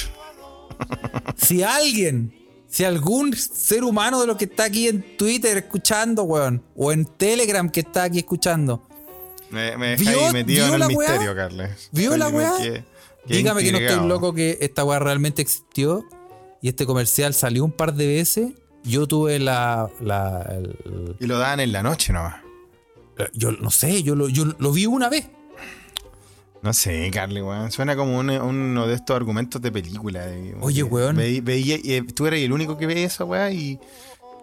Si alguien, si algún ser humano de los que está aquí en Twitter escuchando, weón, o en Telegram que está aquí escuchando, Me, me ¿Vio- dejáis metido vio en la el misterio, Carles. ¿Vio la weá? Dígame que no estoy loco que esta weá realmente existió y este comercial salió un par de veces. Yo tuve la. la el- Y lo dan en la noche nomás. yo no sé, yo lo, yo lo vi una vez. No sé, Carly, weón. Suena como un- uno de estos argumentos de película. de- Oye, weón. veí- veía- eh, tú eres el único que veía esa weá y.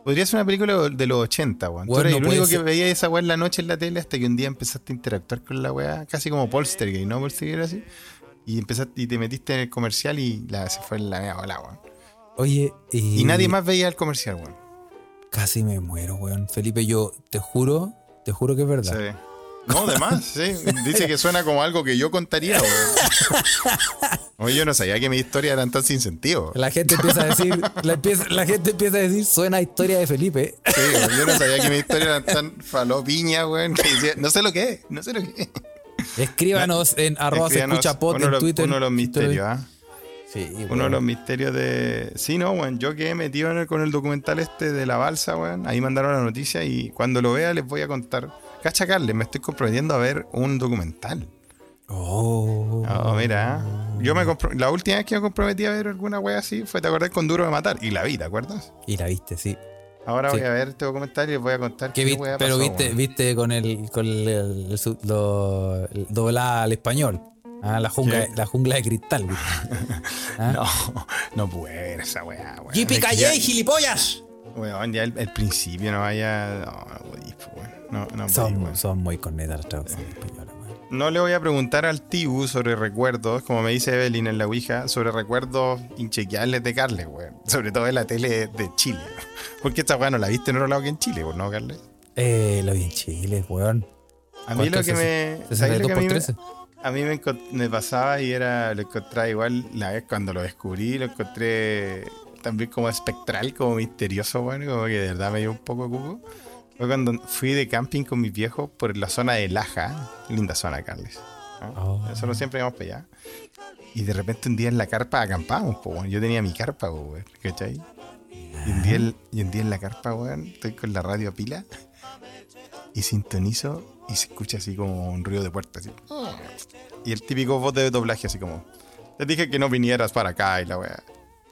Podría ser una película de los 80, weón. Tú eres no el único que veía esa weá en la noche en la tele hasta que un día empezaste a interactuar con la weá, casi como Polstergate, ¿no? Polstergate así. Y empezaste y te metiste en el comercial y la, se fue en la mea weón. Oye, y, Y nadie más veía el comercial, weón. Casi me muero, weón. Felipe, yo te juro, te juro que es verdad. Sí. No, además, sí. Dice que suena como algo que yo contaría, weón. Oye, yo no sabía que mis historias eran tan sin sentido. La gente empieza a decir, la, empieza- la gente empieza a decir, suena a historia de Felipe. Sí, yo no sabía que mis historias eran tan falopiña, weón. que decía, no sé lo que es, no sé lo que es. Escríbanos en arroba se escucha de en Twitter. uno de los misterios, ¿ah? Sí, Uno de los misterios de. Sí, no, weón. Yo quedé metido en el- con el documental este de la balsa, weón. Ahí mandaron la noticia y cuando lo vea les voy a contar. Cacha, Carles, me estoy comprometiendo a ver un documental. Oh. Oh, mira. Yo me La última vez que me comprometí a ver alguna wea así fue, ¿te acordás? Con Duro de Matar. Y la vi, ¿te acuerdas? Y la viste, sí. Ahora Sí. voy a ver este documental y les voy a contar qué vi- wea pero pasó, viste, viste con el, con el, el el doblada al español. Ah, la jungla, ¿Qué? la jungla de cristal, ¿viste? *laughs* ¿Ah? No, no puede esa weá, weón. ¡Yipi callé, gilipollas! Weón, ya el, el principio no vaya. No, no weón. No, no podís, Son, son muy cornetas las weón. No le voy a preguntar al Tibu sobre recuerdos, como me dice Evelyn en la Ouija, sobre recuerdos inchequeables de Carles, weón. Sobre todo en la tele de Chile. *laughs* Porque esta weá no la viste en otro lado que en Chile, ¿no, Carles? Eh, lo vi en Chile, weón. A mí lo que me. ¿sabes lo que a mí, me, 13? A mí me, pasaba y era. Lo encontraba igual la vez cuando lo descubrí, lo encontré también como espectral, como misterioso, weón. Como que de verdad me dio un poco cuco. Fue cuando fui de camping con mis viejos por la zona de Laja. Linda zona, Carles. ¿no? Oh. Nosotros siempre íbamos para allá. Y de repente un día en la carpa acampamos, weón. Yo tenía mi carpa, weón. ¿Cachai? Y un, día, en- y un día en la carpa, weón, estoy con la radio a pila y sintonizo y se escucha así como un ruido de puerta, así. Y el típico voz de doblaje, así como, te dije que no vinieras para acá y la weá.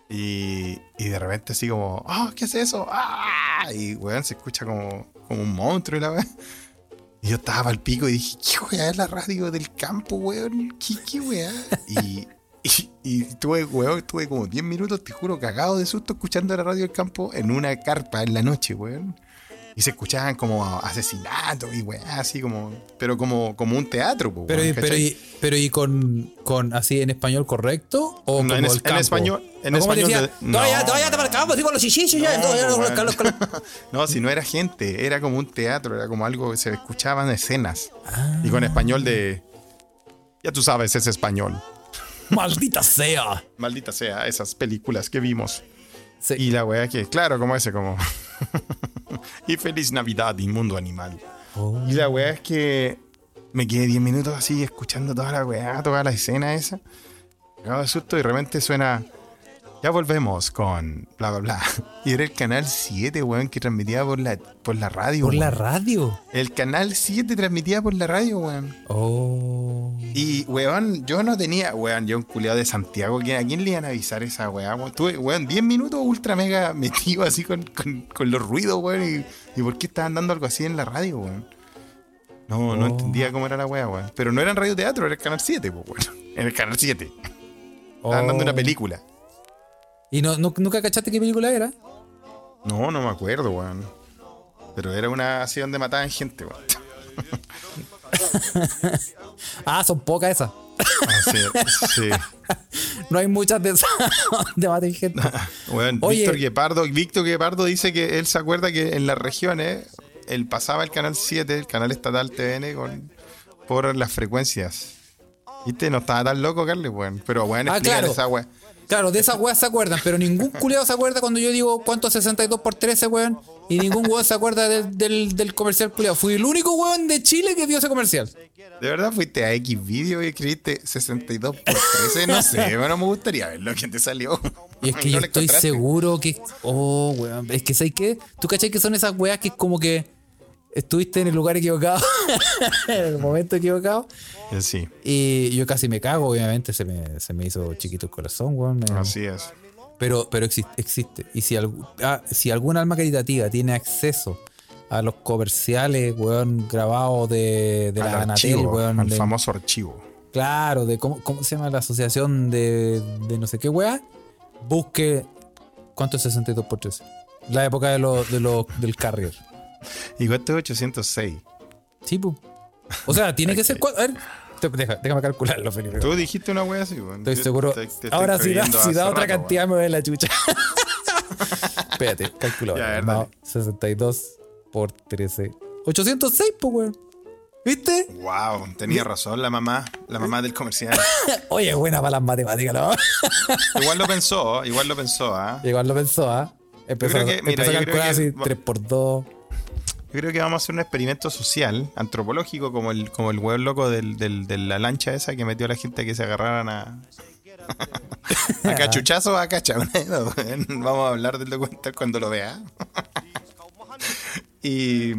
Y, y de repente así como, ah, ¿qué es eso? ¡Ah! Y weón, se escucha como, como un monstruo y la weá. Y yo estaba al pico y dije, ¿qué weá es la radio del campo, weón? ¿Qué, qué weá? Y, y, y tuve, weón, tuve como 10 minutos, te juro, cagado de susto escuchando la radio del campo en una carpa en la noche, weón. Y se escuchaban como asesinatos y weá, así como, pero como, como un teatro, po, Pero, y- pero, ¿cachai? y, pero y con, con así en español correcto o No, como en el en español- en ¿O cómo español decía? de- "No, ya te así con los ya, *laughs* No, si no era gente, era como un teatro, era como algo que se escuchaban escenas. Ah. Y con español de. Ya tú sabes, es español. Maldita sea. Maldita sea, esas películas que vimos. Sí. Y la weá que, claro, como ese, como. *laughs* y feliz Navidad, inmundo animal. Oh. Y la weá es que me quedé 10 minutos así escuchando toda la weá, toda la escena esa. Cagado de susto y de repente suena. Ya volvemos con bla bla bla. *laughs* Y era el canal 7, weón, que transmitía por la, por la radio. Por la radio. El canal 7 transmitía por la radio, weón. Oh. Y, weón, yo no tenía, weón, yo un culiado de Santiago, ¿quién- ¿a quién le iban a avisar esa weá? weón? Tuve, weón, 10 minutos ultra mega *laughs* metido así con, con- con los ruidos, weón. Y, y por qué estaban dando algo así en la radio, weón? No, no Oh. entendía cómo era la weá, weón. Pero no era en Radio Teatro, era el canal 7, pues, weón. *laughs* En el canal 7. Estaban dando una Oh. película. ¿Y no, no- nunca cachaste qué película era? No, no me acuerdo, weón. Pero era una así donde mataban gente, weón. *laughs* Ah, son pocas esas. Ah, sí, sí. *laughs* No hay muchas de esas *laughs* de matar gente. Weón, Oye. Víctor Guepardo, Víctor Guepardo dice que él se acuerda que en las regiones él pasaba el canal 7, el canal estatal TVN, con, por las frecuencias. ¿Viste? No estaba tan loco, Carles, weón. Pero weón, Ah, claro. esa weá. Claro, de esas weas se acuerdan, pero ningún culeado se acuerda cuando yo digo cuánto es 62 por 13, weón. Y ningún weón se acuerda del, del, del comercial culeado. Fui el único weón de Chile que vio ese comercial. ¿De verdad fuiste a X video y escribiste 62 por 13? No sé, pero no me gustaría verlo. ¿Quién te salió? Y es que ¿No yo lo estoy seguro que. Oh, weón. Es que ¿sabes qué? ¿Tú cachai que son esas weas que es como que estuviste en el lugar equivocado, *laughs* en el momento equivocado? Eh, Sí, Y yo casi me cago, obviamente. Se me, se me hizo chiquito el corazón, weón. me- así es. Pero, pero existe, existe. Y si, ah, si algún alma caritativa tiene acceso a los comerciales, weón, grabados de, de Al la Anatel, archivo, weón. al de- famoso archivo. Claro, de cómo, cómo se llama la asociación de, de no sé qué weá. Busque. ¿Cuánto es 62 por 13? La época de los de los del carrier. Y cuánto es 806. Sí, pu. O sea, tiene *laughs* que ser. A ver, deja- déjame calcularlo, Felipe. Tú dijiste una wea así, weón. Estoy Yo seguro. te- te Ahora si da, si da otra rato, cantidad me voy a la chucha. *laughs* Espérate, calculo. Ya, a ver, No, dale. 62 por 13. 806, pues, weón. ¿Viste? Wow, tenía razón la mamá, la mamá del comercial. *laughs* Oye, buena para las matemáticas, ¿no? igual lo pensó, igual lo pensó, ¿ah? Igual lo pensó, ¿ah? Empezó, creo que- mira, empezó a calcular que- así 3 por 2. Yo creo que vamos a hacer un experimento social, antropológico, como el, como el hueón loco del, del- de la lancha esa que metió a la gente a que se agarraran a. *laughs* a cachuchazo o a cacha. Vamos a hablar del documental cuando lo vea. *laughs* y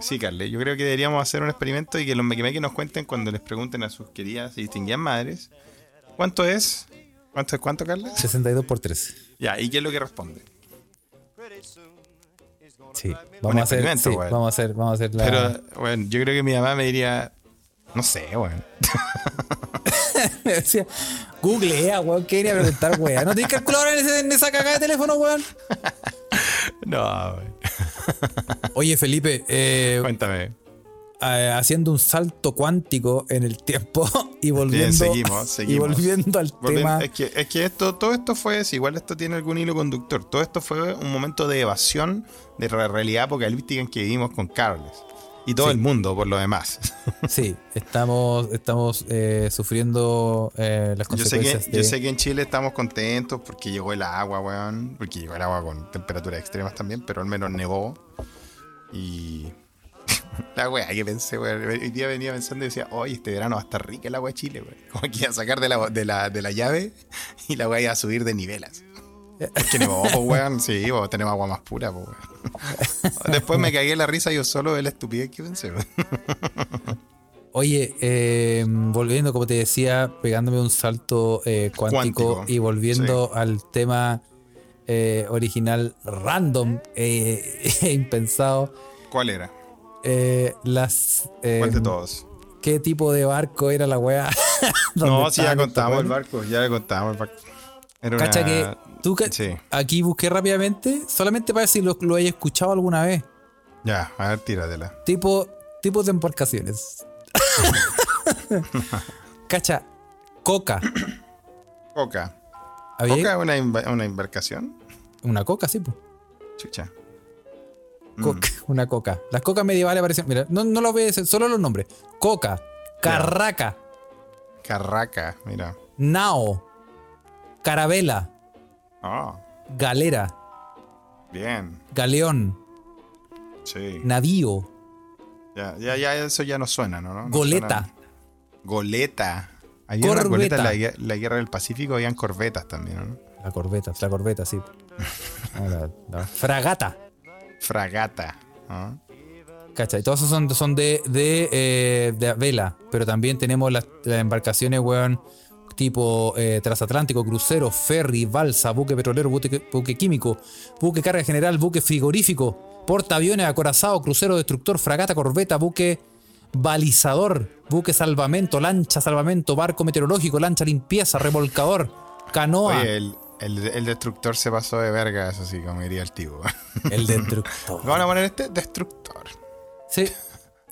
sí, Carle, yo creo que deberíamos hacer un experimento y que los mequimeques nos cuenten cuando les pregunten a sus queridas y distinguidas madres. ¿Cuánto es? ¿Cuánto es cuánto, Carles? 62 por 13. Ya, ¿y qué es lo que responde? Sí. Vamos a hacer. Sí, vamos a hacer, vamos a hacer la. Pero, bueno, yo creo que mi mamá me diría. No sé, weón. *laughs* Me decía, googlea, weón, ¿qué quería preguntar, weón? ¿No tienes calculadora en, ese- en esa cagada de teléfono, weón? *laughs* No, weón. Oye, Felipe, eh, Cuéntame. Eh, haciendo un salto cuántico en el tiempo *laughs* y volviendo, seguimos, y volviendo al tema. Es que, es que esto, todo esto fue, si igual esto tiene algún hilo conductor, todo esto fue un momento de evasión de la realidad apocalíptica en que vivimos con Carles. Y todo Sí. el mundo, por lo demás. *laughs* Sí, estamos, estamos eh, sufriendo eh, las Yo sé, consecuencias que, de. yo sé que en Chile estamos contentos porque llegó el agua, weón. Porque llegó el agua con temperaturas extremas también, pero al menos nevó. Y. la weá que pensé, weón. Hoy día venía pensando y decía, oye, este verano va a estar rica el agua de Chile, weón. *laughs* Como que iba a sacar de la, de la, de la llave y la weá iba a subir de nivelas. Que nevó, pues, weón. Sí, tenemos agua más pura, pues, weón. Después me cagué en la risa yo solo de la estupidez que pensé, weón. Oye, eh, volviendo, como te decía, pegándome un salto eh, cuántico, Cuántico, y volviendo al tema eh, original random e *laughs* impensado. ¿Cuál era? Eh, las eh, ¿Cuál de todos? ¿Qué tipo de barco era la weá? *laughs* No, sí, ya contábamos el barco, ya le contábamos el barco. Era Cacha una- que tú Sí. aquí busqué rápidamente, solamente para ver si lo, lo hayas escuchado alguna vez. Ya, a ver, tíratela. Tipo, tipos de embarcaciones. *laughs* Cacha, coca. Coca. ¿Había ¿Coca es una embarcación? una coca, sí, pues. Chucha. Coca, *laughs* una coca. Las cocas medievales aparecen. Mira, no, no lo voy a decir, solo los nombres. Coca, carraca, Carraca, mira. nao, carabela, Ah, galera, bien. galeón, Sí. navío, Ya, ya, ya, eso ya no suena, ¿no? No goleta. suena. Goleta. Había una Corbeta. goleta en la, la guerra del Pacífico, habían corbetas también, ¿no? La corbeta, la corbeta, sí. *laughs* La- la fragata. Fragata. ¿no? ¿Cachai? Todos esos son, son de, de, eh, de vela, pero también tenemos las, las embarcaciones, weón, tipo eh, transatlántico, crucero, ferry, balsa, buque petrolero, buque, buque químico, buque carga general, buque frigorífico, portaaviones, acorazado, crucero destructor, fragata, corbeta, buque balizador, buque salvamento, lancha salvamento, barco meteorológico, lancha limpieza, remolcador, canoa, Oye, el, el, el destructor se pasó de verga, eso sí, como diría el tío. *laughs* el destructor. Vamos a poner este destructor. Sí,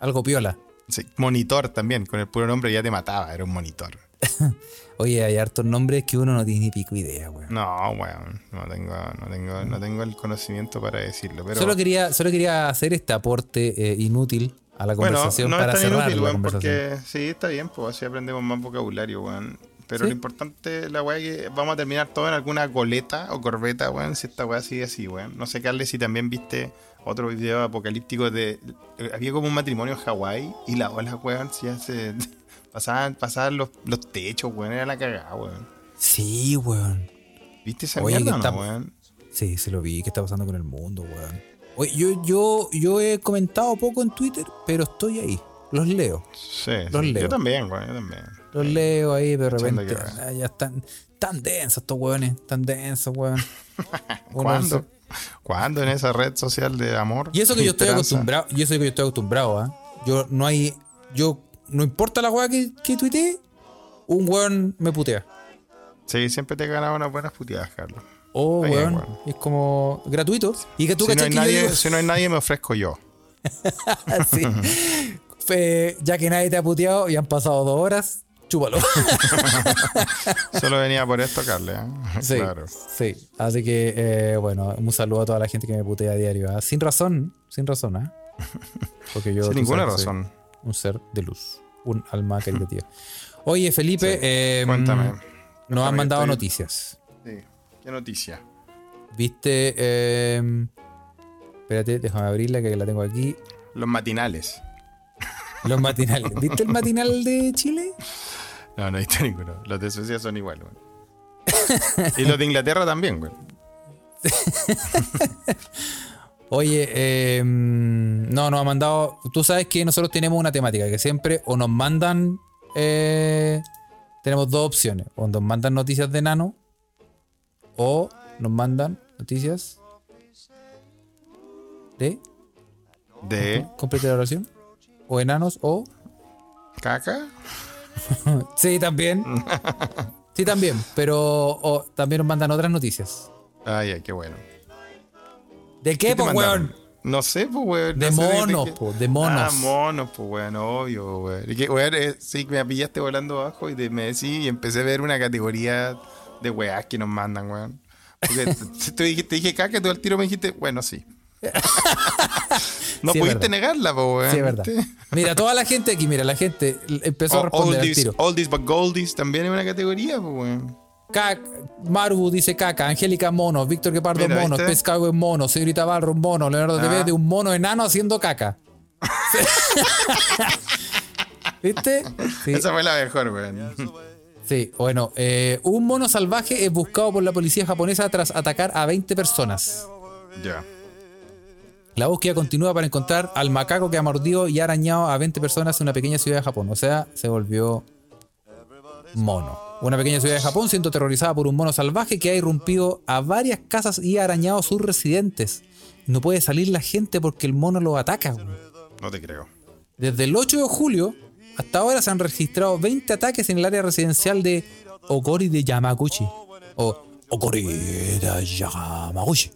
algo piola. Sí, monitor también, con el puro nombre ya te mataba, era un monitor. *laughs* Oye, hay hartos nombres que uno no tiene ni pico idea, weón. No, weón, no tengo, no tengo, no tengo el conocimiento para decirlo. Pero Solo quería, solo quería hacer este aporte eh, inútil a la bueno, conversación no para es tan cerrar inútil, la weón, conversación. porque sí, está bien, pues así aprendemos más vocabulario, weón. Pero Sí. lo importante, la weá, es que vamos a terminar todo en alguna goleta o corbeta, weón, si esta weá sigue así, weón. No sé, Carles, si también viste otro video apocalíptico de... eh, Había como un matrimonio en Hawái y las olas, weón, ya se... *laughs* Pasaban, pasaban los, los techos, weón, era la cagada, weón. Sí, weón. ¿Viste esa Oye, mierda no, está- weón? Sí, se lo vi. ¿Qué está pasando con el mundo, weón? Oye, yo, yo, yo he comentado poco en Twitter, pero estoy ahí. Los leo. Sí, Los sí. leo. Yo también, weón, yo también. Los leo ahí, pero de repente ah, ya están tan densos estos weones. Tan densos. *laughs* Uno ¿Cuándo? se- ¿Cuándo en esa red social de amor? Y eso que yo estoy acostumbrado, y eso que yo estoy acostumbrado, ¿ah? Yo no hay, yo, no importa la weá que, que tuiteé, un weón me putea. Sí, siempre te he ganado unas buenas puteadas, Carlos. Oh, bien, weón, weón. es como gratuito. Y que tú Si no, hay que nadie, digo- si no hay nadie, me ofrezco yo. *laughs* Sí. *laughs* Ya que nadie te ha puteado y han pasado dos horas, chúpalo. *laughs* Solo venía por esto, Carles. ¿eh? *laughs* Sí, Claro. sí. Así que, eh, bueno, un saludo a toda la gente que me putea a diario. ¿ah? Sin razón, sin razón, ¿ah? *laughs* Porque yo. Sin ninguna sabes razón. Un ser de luz, un alma caritativa. Oye, Felipe, Sí. eh, Cuéntame. nos Cuéntame han mandado estoy- noticias. Sí. ¿Qué noticia? ¿Viste? eh, espérate, déjame abrirla que la tengo aquí. Los matinales. Los matinales. ¿Viste el matinal de Chile? No, no he visto *laughs* ninguno. Los de Suecia son igual, güey. *laughs* y los de Inglaterra también, güey. *laughs* Oye, eh, no, nos ha mandado. Tú sabes que nosotros tenemos una temática que siempre o nos mandan. eh, tenemos dos opciones: o nos mandan noticias de nano, o nos mandan noticias de. De Completa la oración. O enanos, o. caca. *laughs* Sí, también. Sí, también. Pero también nos mandan otras noticias. Ay, ay, qué bueno. ¿De qué, pues, mandaron? weón? No sé, pues, weón. De no monos, qué- po, de monos. Ah, monos, pues, weón, obvio, weón. Y que, weón, eh, sí, me pillaste volando abajo y te- me decís y empecé a ver una categoría de weas que nos mandan, weón. Porque te, te dije, te dije caca, tú al tiro me dijiste, bueno, sí. *laughs* no Sí, pudiste negarla, pues, weón. Sí, es verdad. Mira, toda la gente aquí, mira, la gente empezó a responder al oldies, tiro. oldies but goldies también es una categoría, pues, weón. Cac- Maru dice caca, Angélica mono, Víctor Guepardo Mira, mono. Pescado es mono, señorita Barro mono, Leonardo Ah. TV de un mono enano haciendo caca. *laughs* ¿Viste? Sí, Esa fue la mejor, weón. sí. bueno, eh, un mono salvaje es buscado por la policía japonesa tras atacar a 20 personas. ya. La búsqueda continúa para encontrar al macaco que ha mordido y ha arañado a 20 personas en una pequeña ciudad de Japón. O sea, se volvió mono. Una pequeña ciudad de Japón siendo terrorizada por un mono salvaje que ha irrumpido a varias casas y ha arañado a sus residentes. No puede salir la gente porque el mono lo ataca. No te creo. Desde el 8 de julio hasta ahora se han registrado 20 ataques en el área residencial de Okori de Yamaguchi. O Okori de Yamaguchi.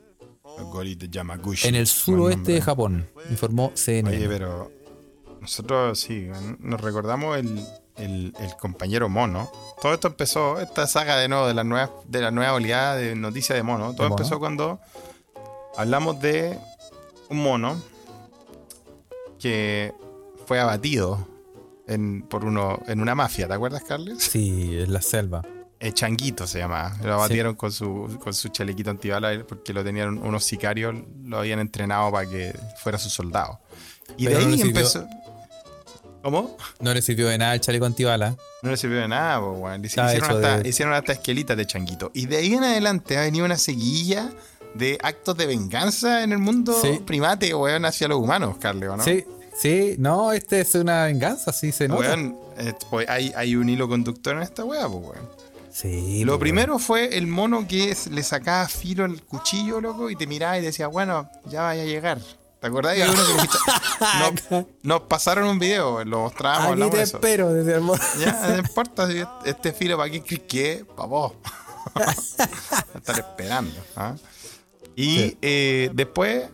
En el suroeste de. Japón, informó CNN. Oye, pero nosotros sí, nos recordamos el, el- el compañero mono. Todo esto empezó, esta saga de nuevo de la nueva, de la nueva oleada de noticias de mono. Todo empezó cuando hablamos de un mono que fue abatido en, por uno, en una mafia, ¿te acuerdas, Carles? Sí, es la selva. El changuito se llamaba. Lo abatieron con su, con su chalequito antibala porque lo tenían unos sicarios, lo habían entrenado para que fuera su soldado. Y Pero de ahí empezó. ¿Cómo? No le sirvió de nada el chaleco antibala. No le sirvió de nada, weón. Hicieron hasta, de- hicieron hasta esquelitas de changuito. Y de ahí en adelante ha venido una seguilla de actos de venganza en el mundo Sí. primate, weón, hacia los humanos, Carleo, ¿no? Sí, sí, no, este es una venganza, sí se nota. Weón, eh, hay, hay un hilo conductor en esta weá, pues, weón. Sí, Lo pues, primero fue el mono que es- le sacaba filo al cuchillo, loco, y te miraba y decía, bueno, ya vaya a llegar. ¿Te acordás? Y que nos, *laughs* nos pasaron un video, lo mostrábamos, Aquí te de eso. espero, desde el mo- Ya, no *laughs* importa si este filo para crees que es, pa' vos. *laughs* Estar esperando. ¿ah? Y Sí. eh, después,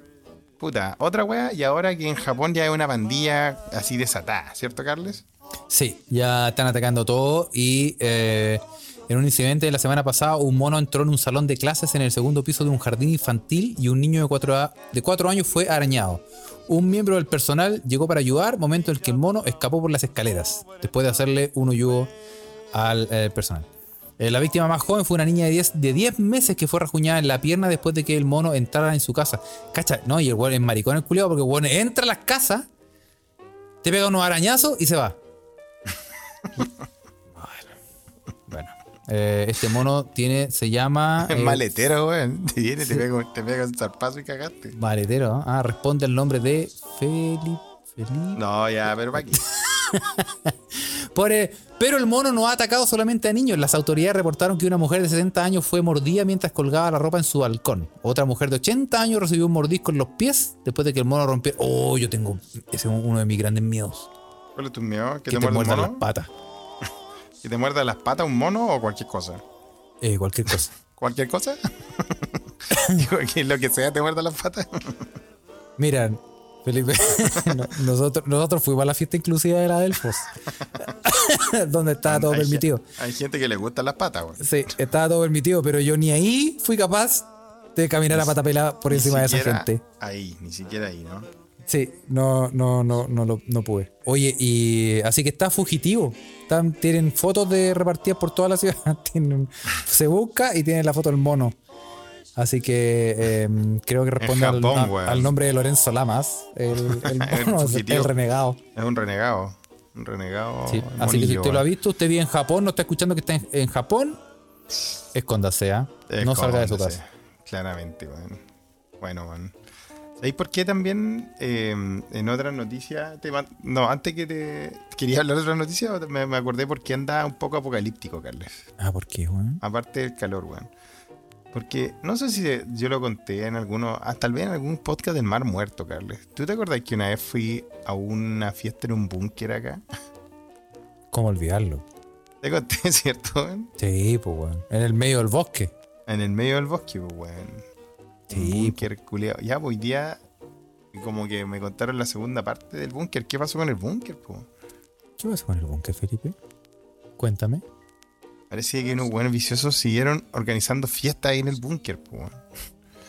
puta, otra wea, y ahora que en Japón ya hay una pandilla así desatada, ¿cierto, Carles? Sí, ya están atacando todo y eh, en un incidente de la semana pasada un mono entró en un salón de clases en el segundo piso de un jardín infantil y un niño de cuatro, a- de cuatro años fue arañado. Un miembro del personal llegó para ayudar, momento en el que el mono escapó por las escaleras, después de hacerle un hoyugo al eh, personal. Eh, la víctima más joven fue una niña de 10, de 10 meses que fue rajuñada en la pierna después de que el mono entrara en su casa. Cacha, no, y el weón es maricón el culiado porque el weón entra a las casas, te pega unos arañazos y se va. *laughs* Eh, este mono tiene, se llama. Es *laughs* eh, maletero, weón. *laughs* Te viene, te pega, te pega un zarpazo y cagaste. Maletero, ah, responde al nombre de Felipe. Felipe. No, ya, pero para aquí. *laughs* Por, eh, pero el mono no ha atacado solamente a niños. Las autoridades reportaron que una mujer de 60 años fue mordida mientras colgaba la ropa en su balcón. Otra mujer de 80 años recibió un mordisco en los pies después de que el mono rompió. Oh, yo tengo. Ese es uno de mis grandes miedos. ¿Cuál es tu miedo? ¿Que, Que te, te muerdan las patas. ¿Que te muerda las patas un mono o cualquier cosa? Eh, cualquier cosa. *laughs* ¿Cualquier cosa? *laughs* Digo, que lo que sea te muerda las patas. *laughs* Mira, Felipe, no- nosotros, nosotros fuimos a la fiesta inclusiva de la Delfos, donde estaba todo Hay permitido. Hay gente que le gustan las patas, weón. Sí, estaba todo permitido, pero yo ni ahí fui capaz de caminar a pata pelada por encima de esa gente. Ahí, ni siquiera ahí, ¿no? Sí, no, no, no, no, lo- no pude. Oye, y así que está fugitivo. Están, tienen fotos de repartidas por toda la ciudad. *laughs* Tienen- se busca y tienen la foto del mono. Así que eh, creo que responde al- Japón, nombre de Lorenzo Lamas, el, el *laughs* mono, el, renegado. Es un renegado. Un renegado. Sí, Así que si usted lo ha visto, usted vive en Japón, no está escuchando que está en, en Japón, escóndase, ¿ah? No salga de su casa. Claramente, weón. Bueno, weón. ¿Sabéis por qué también eh, en otras noticias? te man- no, antes que te. Quería hablar de otras noticias, me, me acordé porque anda un poco apocalíptico, Carles. Ah, ¿por qué, weón? Aparte del calor, weón. Porque no sé si yo lo conté en alguno, hasta tal vez en algún podcast del Mar Muerto, Carles. ¿Tú te acordás que una vez fui a una fiesta en un búnker acá? *laughs* ¿Cómo olvidarlo? Te conté, *laughs* ¿cierto? weón? Sí, pues, weón. En el medio del bosque. En el medio del bosque, pues, weón. Sí, búnker culeado. Ya, pues, hoy día como que me contaron la segunda parte del búnker. ¿Qué pasó con el búnker, po? ¿Qué pasa con el búnker, Felipe? Cuéntame. Parecía que unos buenos viciosos siguieron organizando fiestas ahí en el búnker, po.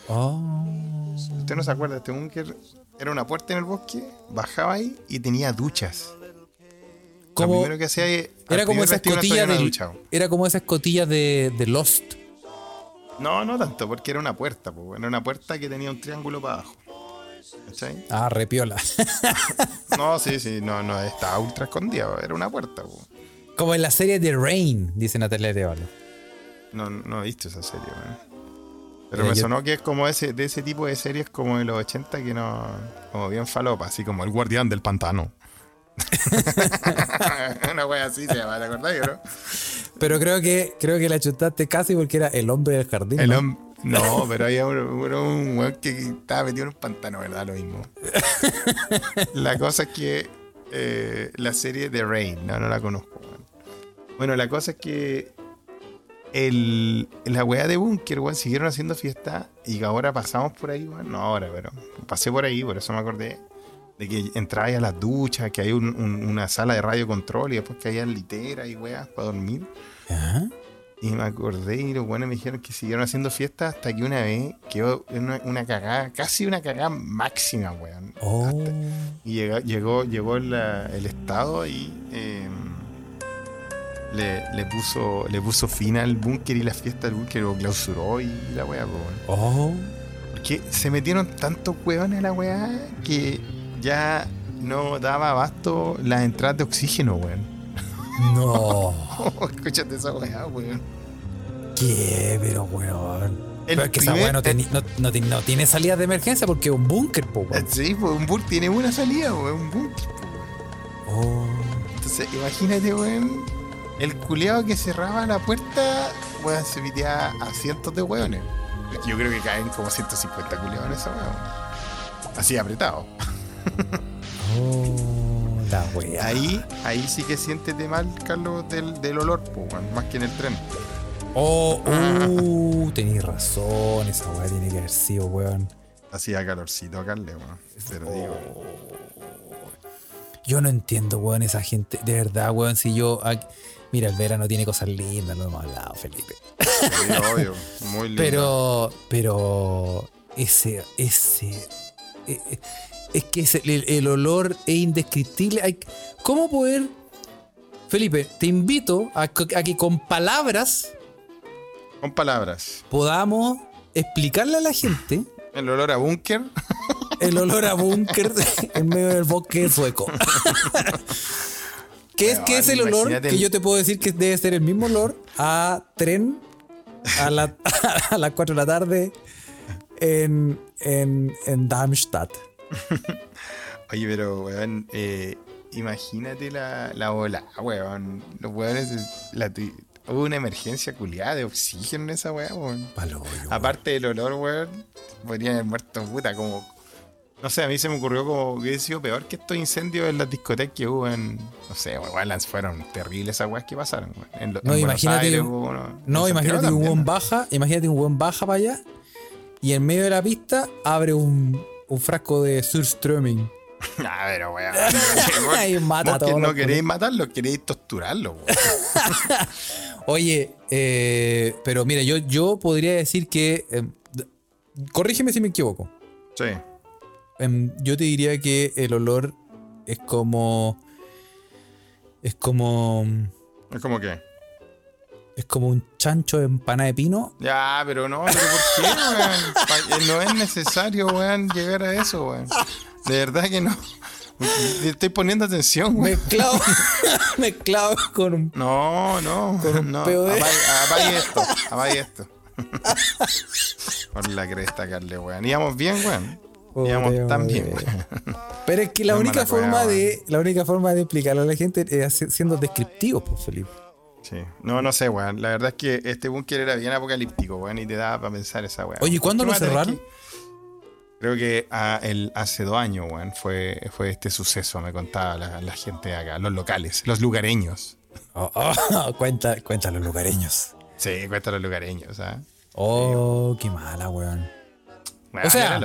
Oh. Usted no se acuerda, este búnker era una puerta en el bosque, bajaba ahí y tenía duchas. Lo Como, primero que hacía era como primer esa vestíbulo escotilla había una de. Era como esa escotilla de, de Lost. No, no tanto, porque era una puerta, po. Era una puerta que tenía un triángulo para abajo. ¿Cachai? Ah, repiola. No, sí, sí, no, no, estaba ultra escondida, era una puerta, po. como en la serie de Rain, dice Natalia Arevalo. No, no he visto esa serie. Pero Mira, me yo- sonó que es como ese, de ese tipo de series como de los 80 que no. como bien falopa, así como el guardián del pantano. *laughs* Una wea así se llama, ¿te acordás, no? Pero creo que creo que la chutaste casi porque era el hombre del jardín. El ¿no? No, pero había un, weón que estaba metido en un pantano, ¿verdad? Lo mismo. *laughs* la cosa es que eh, la serie de Rain, no, no la conozco. Bueno, la cosa es que el, la weá de Bunker, weón, siguieron haciendo fiesta y ahora pasamos por ahí, weón. No ahora, pero pasé por ahí, por eso me acordé. De que entraba a las duchas, que hay un- un- una sala de radio control y después que había literas y weas para dormir. Ajá. Y me acordé y los buenos me dijeron que siguieron haciendo fiesta hasta que una vez quedó en una, una cagada, casi una cagada máxima, weón. Oh. Hasta- y llegó, llegó, llegó la- el Estado y eh, le, le puso, le puso fin al búnker y la fiesta del búnker lo clausuró y la weá, weón. Oh. Porque se metieron tantos weones a la weá que ya no daba abasto las entradas de oxígeno, weón. No. *laughs* Escúchate esa weá, weón. ¿Qué? Pero, weón. El Pero es que esa weá no, no, no ti- no tiene salida de emergencia porque es un búnker, po, weón. Sí, pues un búnker tiene una salida, weón, un búnker, pues, weón. Oh. Entonces, imagínate, weón, el culeado que cerraba la puerta, weón, se piteaba a cientos de weones. Yo creo que caen como 150 culeados en esa weón. Así apretado. Oh. *laughs* La weá. Ahí, ahí sí que siéntete mal, Carlos, del, del olor, weón, más que en el tren. Oh, *laughs* uh, tenéis razón. Esa weá tiene que haber sido, weón. Hacía calorcito acá, weón. Te lo digo. Yo no entiendo, weón, esa gente. De verdad, weón, si yo. aquí- Mira, el verano tiene cosas lindas, lo hemos hablado, Felipe. Sí, obvio, muy lindo. *laughs* Pero, pero, ese, ese, eh, eh, es que el, el olor es indescriptible. Hay, ¿Cómo poder, Felipe, te invito a, que- a que con palabras Con palabras. podamos explicarle a la gente El olor a búnker. *laughs* el olor a búnker en medio del bosque sueco? *laughs* ¿Qué es, qué es el olor que el- yo te puedo decir que debe ser el mismo olor a tren a, la- *laughs* a las 4 de la tarde en, en, en Darmstadt? *laughs* Oye, pero, weón, eh, imagínate la, la ola, weón. Los weones, la, hubo una emergencia culiada de oxígeno en esa weá, weón. Palo, Aparte del olor, weón, podrían haber muerto puta, como. No sé, a mí se me ocurrió como que hubiese sido peor que estos incendios en las discotecas que hubo en. No sé, weón, fueron terribles esas weas que pasaron, weón. En, No, en imagínate Aires que- hubo uno- No, en imagínate Santiago un buen también, baja, imagínate un buen baja para allá y en medio de la pista abre un, un frasco de Surströmming. *laughs* Ah, pero weón. *laughs* Ahí mata Vos a todos no queréis matarlos, queréis torturarlos, weón. *laughs* Oye, eh, pero mira, yo, yo podría decir que. eh, d- corrígeme si me equivoco. Sí. Em, yo te diría que el olor es como. Es como. Es como que. Es como un chancho de empanada de pino. Ya, pero no, pero ¿por qué, weón? Eh, No es necesario, weón, llegar a eso, weón. De verdad que no. Estoy poniendo atención, weón. Mezclado. *laughs* mezclado con un. No, no, Con no. Apague, esto, apague esto. Por la cresta, Carle, weón. Íbamos bien, weón. Hombre. weón. Pero es que la No única forma cueva, de. La única forma de explicarle a la gente es siendo descriptivos, pues, Felipe. Sí. No, no sé, weón. La verdad es que este búnker era bien apocalíptico, weón, y te daba para pensar esa weón. Oye, ¿y cuándo ¿Qué lo cerraron? que- Creo que ah, el, hace dos años, weón, fue, fue este suceso, me contaba la, la gente de acá, los locales, los lugareños. Oh, oh, *laughs* cuenta, cuenta los lugareños. Sí, cuesta los lugareños, ¿ah? Oh, qué mala, weón. o sea,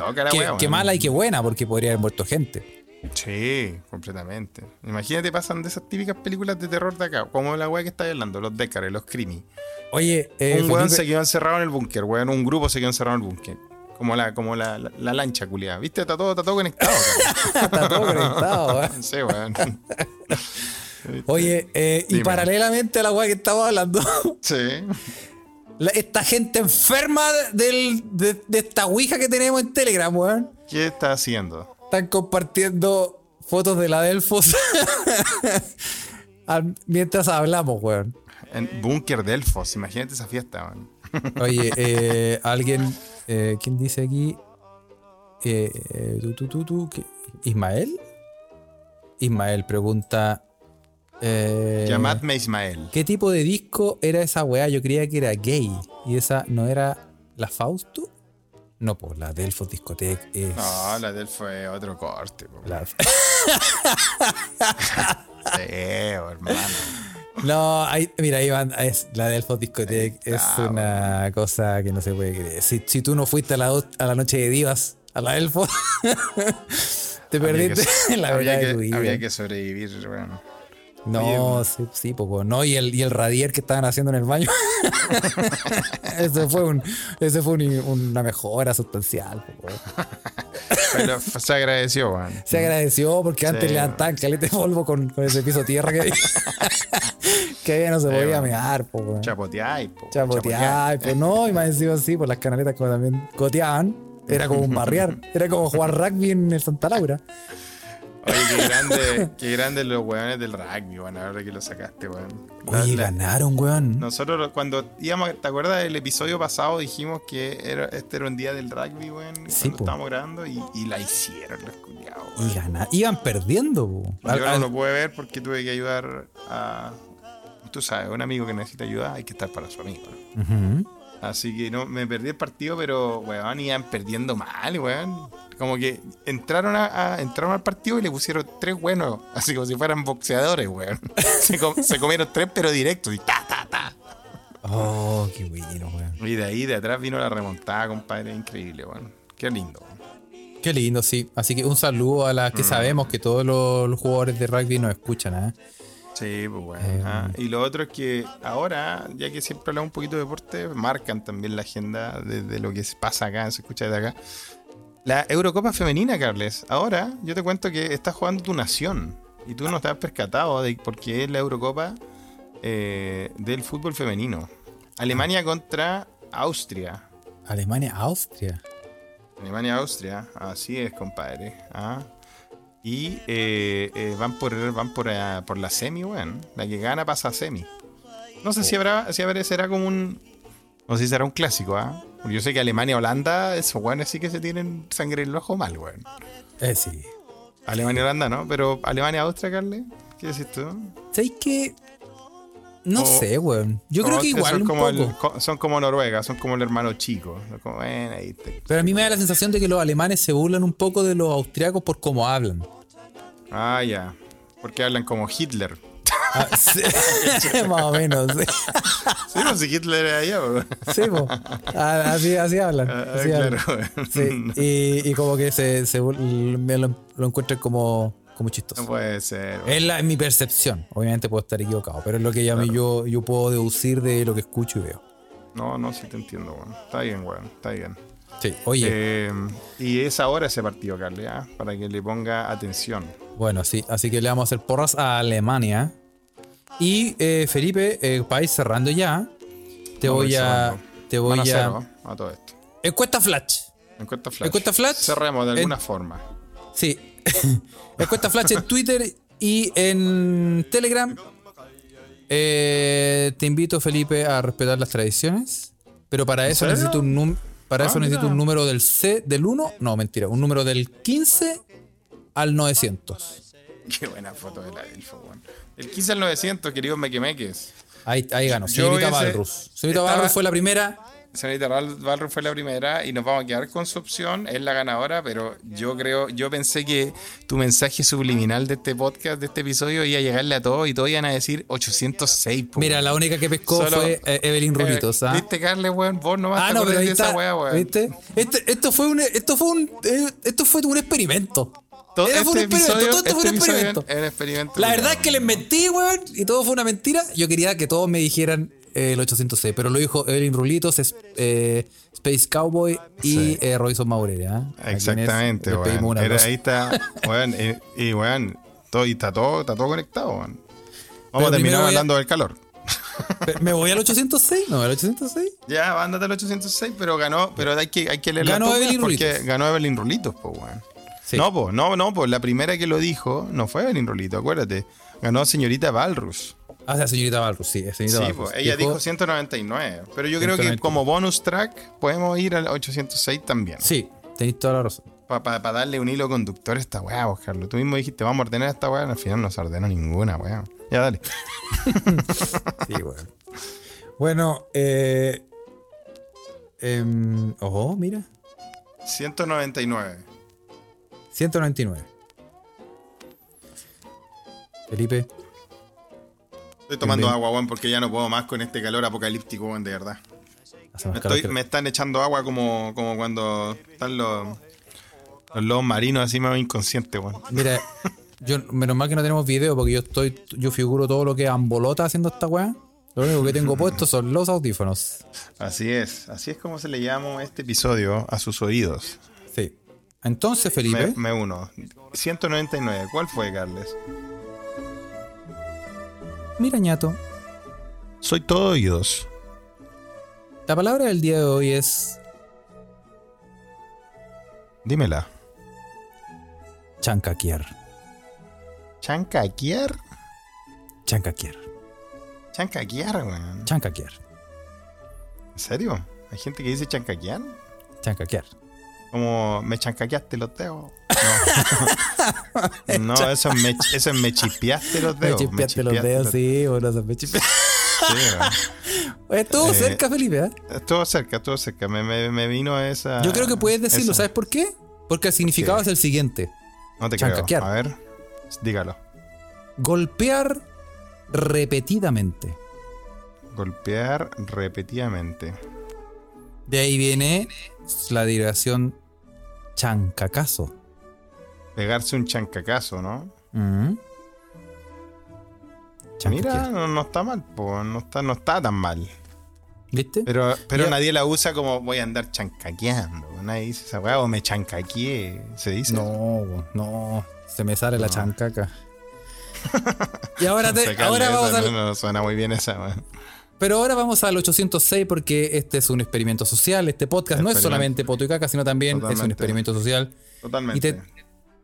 qué mala y qué buena, porque podría haber muerto gente. Sí, completamente. Imagínate, pasan de esas típicas películas de terror de acá, como la weá que está hablando, los Décares, los Crimi. Oye, eh, un weón se quedó encerrado en el búnker, weón. Un grupo se quedó encerrado en el búnker. Como la, como la, la, lancha, culiada. ¿Viste? Está todo, está todo conectado. *laughs* está todo conectado, weón. *laughs* Sí, weón. *laughs* Oye, eh, y paralelamente a la weá que estaba hablando. sí. esta gente enferma del, de, de, esta ouija que tenemos en Telegram, weón. ¿Qué está haciendo? Están compartiendo fotos de la Delfos *laughs* mientras hablamos, weón. En Búnker Delfos, imagínate esa fiesta, weón. Oye, *laughs* eh, alguien, eh, ¿quién dice aquí? Eh, tú, tú, tú, ¿Ismael? Ismael pregunta, eh, Llamadme Ismael. ¿Qué tipo de disco era esa weá? Yo creía que era gay. ¿Y esa no era la Fausto? No, pues la Delfos Discotec es. No, la Delfos es otro corte. La... *laughs* *laughs* sí, hermano. No, mira, Iván, es, la Delfos Discotec es una cosa que no se puede creer. Si, tú no fuiste a la, a la noche de divas, a la Delfos, *laughs* te perdiste la verdad de tu vida. Había que sobrevivir, bueno. No, sí, sí, poco. No, y el, y el radier que estaban haciendo en el baño. *laughs* ese fue, un, ese fue una mejora sustancial. Pero se agradeció, man. Se agradeció porque antes le levantaban calete de polvo con, con, ese piso de tierra que había. *laughs* que ya no se podía mear, po, Chapoteáis, po. Chapoteáis, pues no, y más encima así, por las canaletas como también coteaban. Era como un barriar. Era como jugar rugby en el Santa Laura. Oye, qué *laughs* grande, qué grande los weones del rugby, weón, ahora que lo sacaste, weón. Oye, ganaron, weón. Nosotros cuando íbamos, ¿te acuerdas del episodio pasado? Dijimos que era, este era un día del rugby, weón, sí, cuando estábamos grabando y, y, la hicieron los culiados. Y ganaron, iban perdiendo, weón. Yo no lo pude ver porque tuve que ayudar a, tú sabes, un amigo que necesita ayuda, hay que estar para su amigo. Así que no, me perdí el partido, pero, weón, iban perdiendo mal, weón. Como que entraron a, entraron al partido y le pusieron tres buenos, así como si fueran boxeadores, weón. *laughs* se, comieron tres, pero directo, y ta, ta, ta. Oh, qué bueno, weón. Y de ahí, de atrás vino la remontada, compadre, increíble, weón. Qué lindo, weón. Qué lindo, sí. Así que un saludo a las que mm. sabemos que todos los, jugadores de rugby nos escuchan, ¿eh? Sí, pues bueno. Eh, ah, y lo otro es que ahora, ya que siempre hablamos un poquito de deporte, marcan también la agenda de, lo que pasa acá, se escucha de acá. La Eurocopa Femenina, Carles. Ahora yo te cuento que está jugando tu nación. Y tú no estás percatado de por qué es la Eurocopa eh, del fútbol femenino. Alemania contra Austria. Alemania-Austria. Alemania-Austria. Así es, compadre. ¿Ah? Y eh, eh, van por van por, eh, por la semi, weón. La que gana pasa a semi. No sé si oh. habrá, si habrá, será como un. No sé si será un clásico, ¿ah? Yo sé que Alemania, Holanda, esos weones sí que se tienen sangre en el ojo mal, weón. Eh, sí. Alemania, Holanda, ¿no? Pero Alemania, Austria, Carle, ¿qué decís tú? ¿Sabes que No sé, weón. Yo creo que igual un poco. son como Noruega, son como el hermano chico. Pero a mí me da la sensación de que los alemanes se burlan un poco de los austriacos por cómo hablan. Ah, ya. Porque hablan como Hitler. Ah, sí. *laughs* Más o menos, sí. Sí, pues si Hitler era allá, Sí, pues. Así, así hablan. Ah, así claro. Sí. Y, y, como que se, se me lo, lo encuentran como, como chistoso. No puede ser. Es, la, mi percepción. Obviamente puedo estar equivocado, pero es lo que yo, yo puedo deducir de lo que escucho y veo. No, no, sí te entiendo, weón. Está bien, weón. Está bien. Sí, oye. Eh, y es ahora ese partido, Carly, ¿ah? para que le ponga atención. Bueno, sí, así que le vamos a hacer porras a Alemania. Y eh, Felipe, eh, país cerrando ya. Te voy a. Te voy a. a todo esto. Encuesta Flash. Encuesta Flash. Encuesta Flash. Cerremos de alguna forma. Sí. *laughs* Encuesta Flash en Twitter y en Telegram. Eh, te invito, Felipe, a respetar las tradiciones. Pero para eso necesito un para eso ah, necesito un número del C del 1. No, mentira. Un número del 15 al 900. Qué buena foto de la Elfo, weón. El 15 al 900, queridos mequemeques. Ahí, ahí ganó. Señorita Valrus. Señorita Valrus fue la primera señorita Balrog fue la primera y nos vamos a quedar con su opción, es la ganadora, pero yo creo, yo pensé que tu mensaje subliminal de este podcast, de este episodio, iba a llegarle a todos y todos iban a decir 806. po, Mira, la única que pescó Solo- fue eh, Evelyn Rulitos. Eh. ¿Viste, Carles, weón? Vos nomás Ah, te no, pero de esa está. weá, weón. ¿Viste? Este- esto fue un, esto fue un, eh, esto fue un experimento. Todo Era este un experimento, episodio, todo esto fue un este experimento. era experimento. La verdad es que les mentí, weón, y todo fue una mentira. Yo quería que todos me dijeran eh, el 806, pero lo dijo Evelyn Rulitos, es- eh, Space Cowboy y Sí. eh, Robinson. ¿ah? Exactamente, pedimos weón. Era- ahí está, *laughs* weón. Y, y, weón, todo, y está todo, está todo conectado, weón. Vamos a terminar a- hablando del calor. ¿Me voy al 806? No, al 806. Ya, ándate al 806, pero ganó, pero hay que, hay que leer Ganó Evelyn porque Rulitos. ganó Evelyn Rulitos, pues, weón. Sí. No, pues, no, no, pues la primera que lo dijo no fue Evelyn Rulito, acuérdate. Ganó señorita Valrus. Ah, la señorita Barros, sí, señorita Sí, Barros. pues, ella dijo 199. Pero yo creo que 199. como bonus track podemos ir al 806 también. Sí, tenéis toda la razón. Para darle un hilo conductor a esta weá, Carlos. Tú mismo dijiste, vamos a ordenar esta weá. Al final no se ordenó ninguna, weá. Ya, dale. *laughs* Sí, bueno. Bueno, eh. em, ojo, mira. 199. 199. Felipe. Estoy tomando agua, weón, porque ya no puedo más con este calor apocalíptico, weón, de verdad. Me, calor estoy- que- me están echando agua como, como cuando están los, los lobos marinos así más inconscientes, weón. Mira, *laughs* yo, menos mal que no tenemos video porque yo estoy, yo figuro todo lo que es ambolota haciendo esta weá. Lo único que tengo puesto son los audífonos. Así es, así es como se le llama este episodio a sus oídos. Sí. Entonces, Me, Felipe, me uno. 199, ¿cuál fue, Carles? Mira, ñato. Soy todo oídos. La palabra del día de hoy es Dímela. chancaquier. ¿Chancaquier? Chancaquier. Chancaquier, weón. Chancaquier. ¿En serio? ¿Hay gente que dice chancaquier? Chancaquier. Como me chancaqueaste los dedos. No, *laughs* no *laughs* eso, es me, eso es me chispeaste los Me dedos. chispeaste los dedos, los- sí, boludo, me chispeaste. Sí, weón. *laughs* Estuvo Eh, cerca, Felipe, ¿eh? Estuvo cerca, estuvo cerca. Me, me, me vino esa. Yo creo que puedes decirlo, esa. ¿sabes por qué? Porque el significado es el siguiente: No te chancaquear. creo. A ver, dígalo. golpear repetidamente. Golpear repetidamente. De ahí viene la derivación chancacazo. Pegarse un chancacazo, ¿no? Mm. Mira, Chancaquier. no, no está mal, po, no está, no está tan mal. ¿Viste? Pero, pero Ya. nadie la usa como voy a andar chancaqueando. Nadie dice esa weá o me chancaqueé. ¿Se dice? No, no. Se me sale la chancaca. *laughs* y ahora, te- ahora esa, vamos no, al, no, suena muy bien esa, weá. Pero ahora vamos al 806 porque este es un experimento social. Este podcast no es solamente poto y caca, sino también es un experimento social. Totalmente. Y te-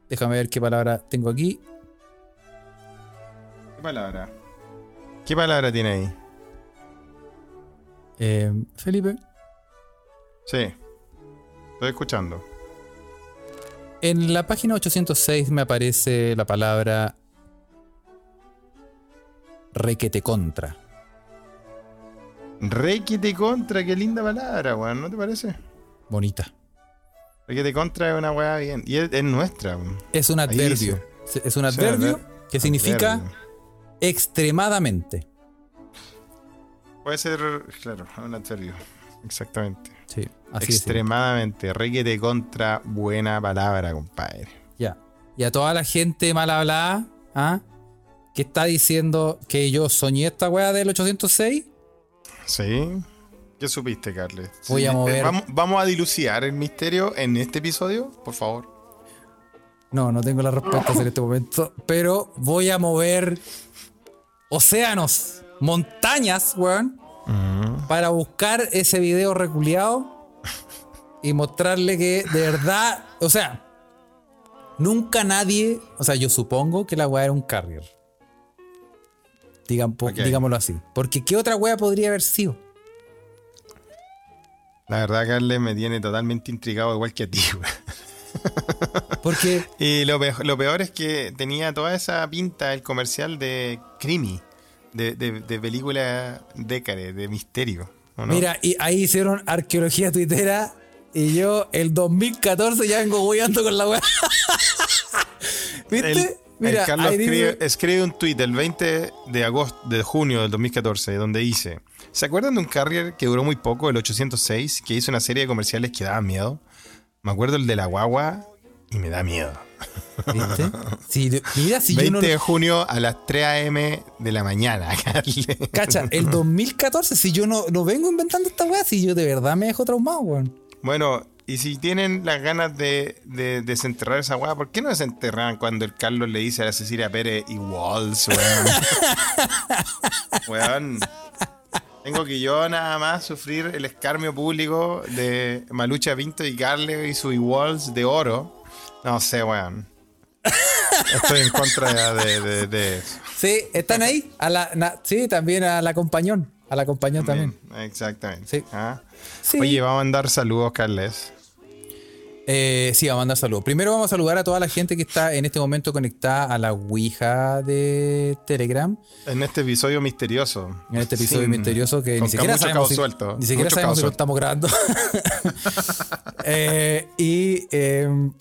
Déjame ver qué palabra tengo aquí. ¿Qué palabra? ¿Qué palabra tiene ahí? Eh, Felipe. Sí. Estoy escuchando. En la página 806 me aparece la palabra requete contra. Requete contra, qué linda palabra, weón, ¿no te parece? Bonita. Requete contra es una weá bien. Y es, es nuestra, weón. Es un adverbio. Es un adverbio adver- que significa extremadamente. Puede ser, claro, un adverbio. Exactamente. Sí, así es. Extremadamente. Requete contra, buena palabra, compadre. Ya. Y a toda la gente mal hablada, ¿ah? que está diciendo que yo soñé esta weá del 806, ¿Sí? ¿Qué supiste, Carles? Voy a mover- eh, Vamos, vamos a dilucidar el misterio en este episodio, por favor. no, no tengo las respuestas en este momento, pero voy a mover océanos, montañas, weón, para buscar ese video reculeado y mostrarle que de verdad, o sea, nunca nadie, o sea, yo supongo que la weá era un carrier. Ok. Digámoslo así. Porque ¿qué otra weá podría haber sido? La verdad, Carles, me tiene totalmente intrigado, igual que a ti, weón. *laughs* Porque Y lo peor, lo peor es que tenía toda esa pinta el comercial de Creamy, de, de, de película décade, de misterio. ¿o no? Mira, y ahí hicieron arqueología tuitera y yo el 2014 ya vengo guiando con la weá. *laughs* ¿Viste? El, el Carlos escribe, escribe un tweet el 20 de agosto, de junio del 2014, donde dice: ¿Se acuerdan de un carrier que duró muy poco, el 806, que hizo una serie de comerciales que daban miedo? Me acuerdo el de la guagua y me da miedo. ¿Viste? Sí, de- mira, si yo 20 no. de junio a las 3 a.m. de la mañana, *laughs* Carles. Cacha, el 2014, si yo no, no vengo inventando esta weá, si yo de verdad me dejo traumado, weón. Bueno, y si tienen las ganas de, de desenterrar esa weá, ¿por qué no desenterran cuando el Carlos le dice a la Cecilia Pérez y Walls, weón? *laughs* weón. Tengo que yo nada más sufrir el escarmio público de Malucha Pinto y Carle y su Walls de oro. No sé, weón. Estoy en contra de, de, de eso. Sí, están ahí. A la, na- sí, también a la compañón. A la compañón también. Exactamente. Sí. Ah. Sí. Oye, vamos a mandar saludos, Carles. Eh, sí, vamos a mandar saludos. Primero vamos a saludar a toda la gente que está en este momento conectada a la Ouija de Telegram. En este episodio misterioso. En este episodio misterioso que con ni siquiera sabemos, si, suelto. ni siquiera Mucho sabemos si lo estamos grabando. *laughs* Eh, y em,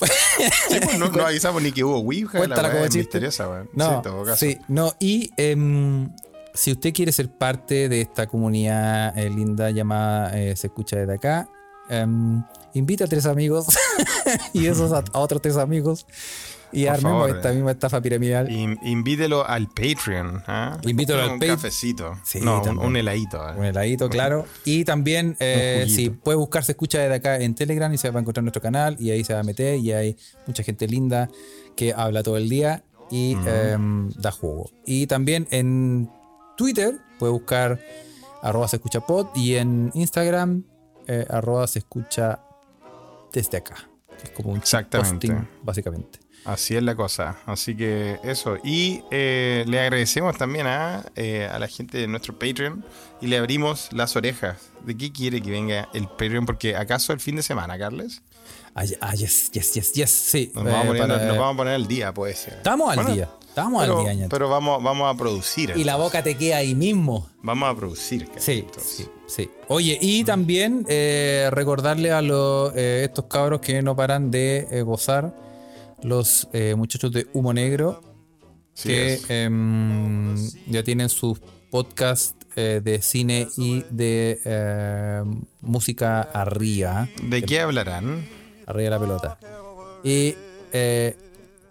Sí, pues, no, no avisamos ni que hubo Ouija. Cuéntala la como es misteriosa, No, sí, no, y em, si usted quiere ser parte de esta comunidad eh, linda llamada Se Escucha desde acá, em, invita a tres amigos *laughs* y esos a, a otros tres amigos y Por armemos favor, esta eh. misma estafa piramidal. In- invítelo al Patreon. ¿ah? Invítelo al un Pat- cafecito. Sí, no, un, un heladito. ¿eh? Un heladito, claro. Y también, eh, si puede buscar Se Escucha desde acá en Telegram y se va a encontrar nuestro canal y ahí se va a meter y hay mucha gente linda que habla todo el día y em, da jugo. Y también en Twitter puede buscar arroba se escucha pod y en Instagram eh, arroba se escucha desde acá. Es como un Exactamente. posting, básicamente. Así es la cosa. Así que eso. Y eh, le agradecemos también a, eh, a la gente de nuestro Patreon y le abrimos las orejas. ¿De qué quiere que venga el Patreon? Porque acaso el fin de semana, Carles. Ah, ah, yes, yes, yes, yes, sí. Nos, Eh, vamos, a poner, para- nos vamos a poner al día, puede ser. Estamos al Bueno, día. Estamos Pero, al día, ñato. pero vamos, vamos a producir. Y la boca te queda ahí mismo. Vamos a producir. Carles, Sí, entonces. sí, sí. Oye, y también eh, recordarle a los, eh, estos cabros que no paran de eh, gozar, los muchachos de Humo Negro, Sí que em, ya tienen sus podcasts de cine y de música arriba, ¿De qué hablarán? arriba de la pelota. Y... eh,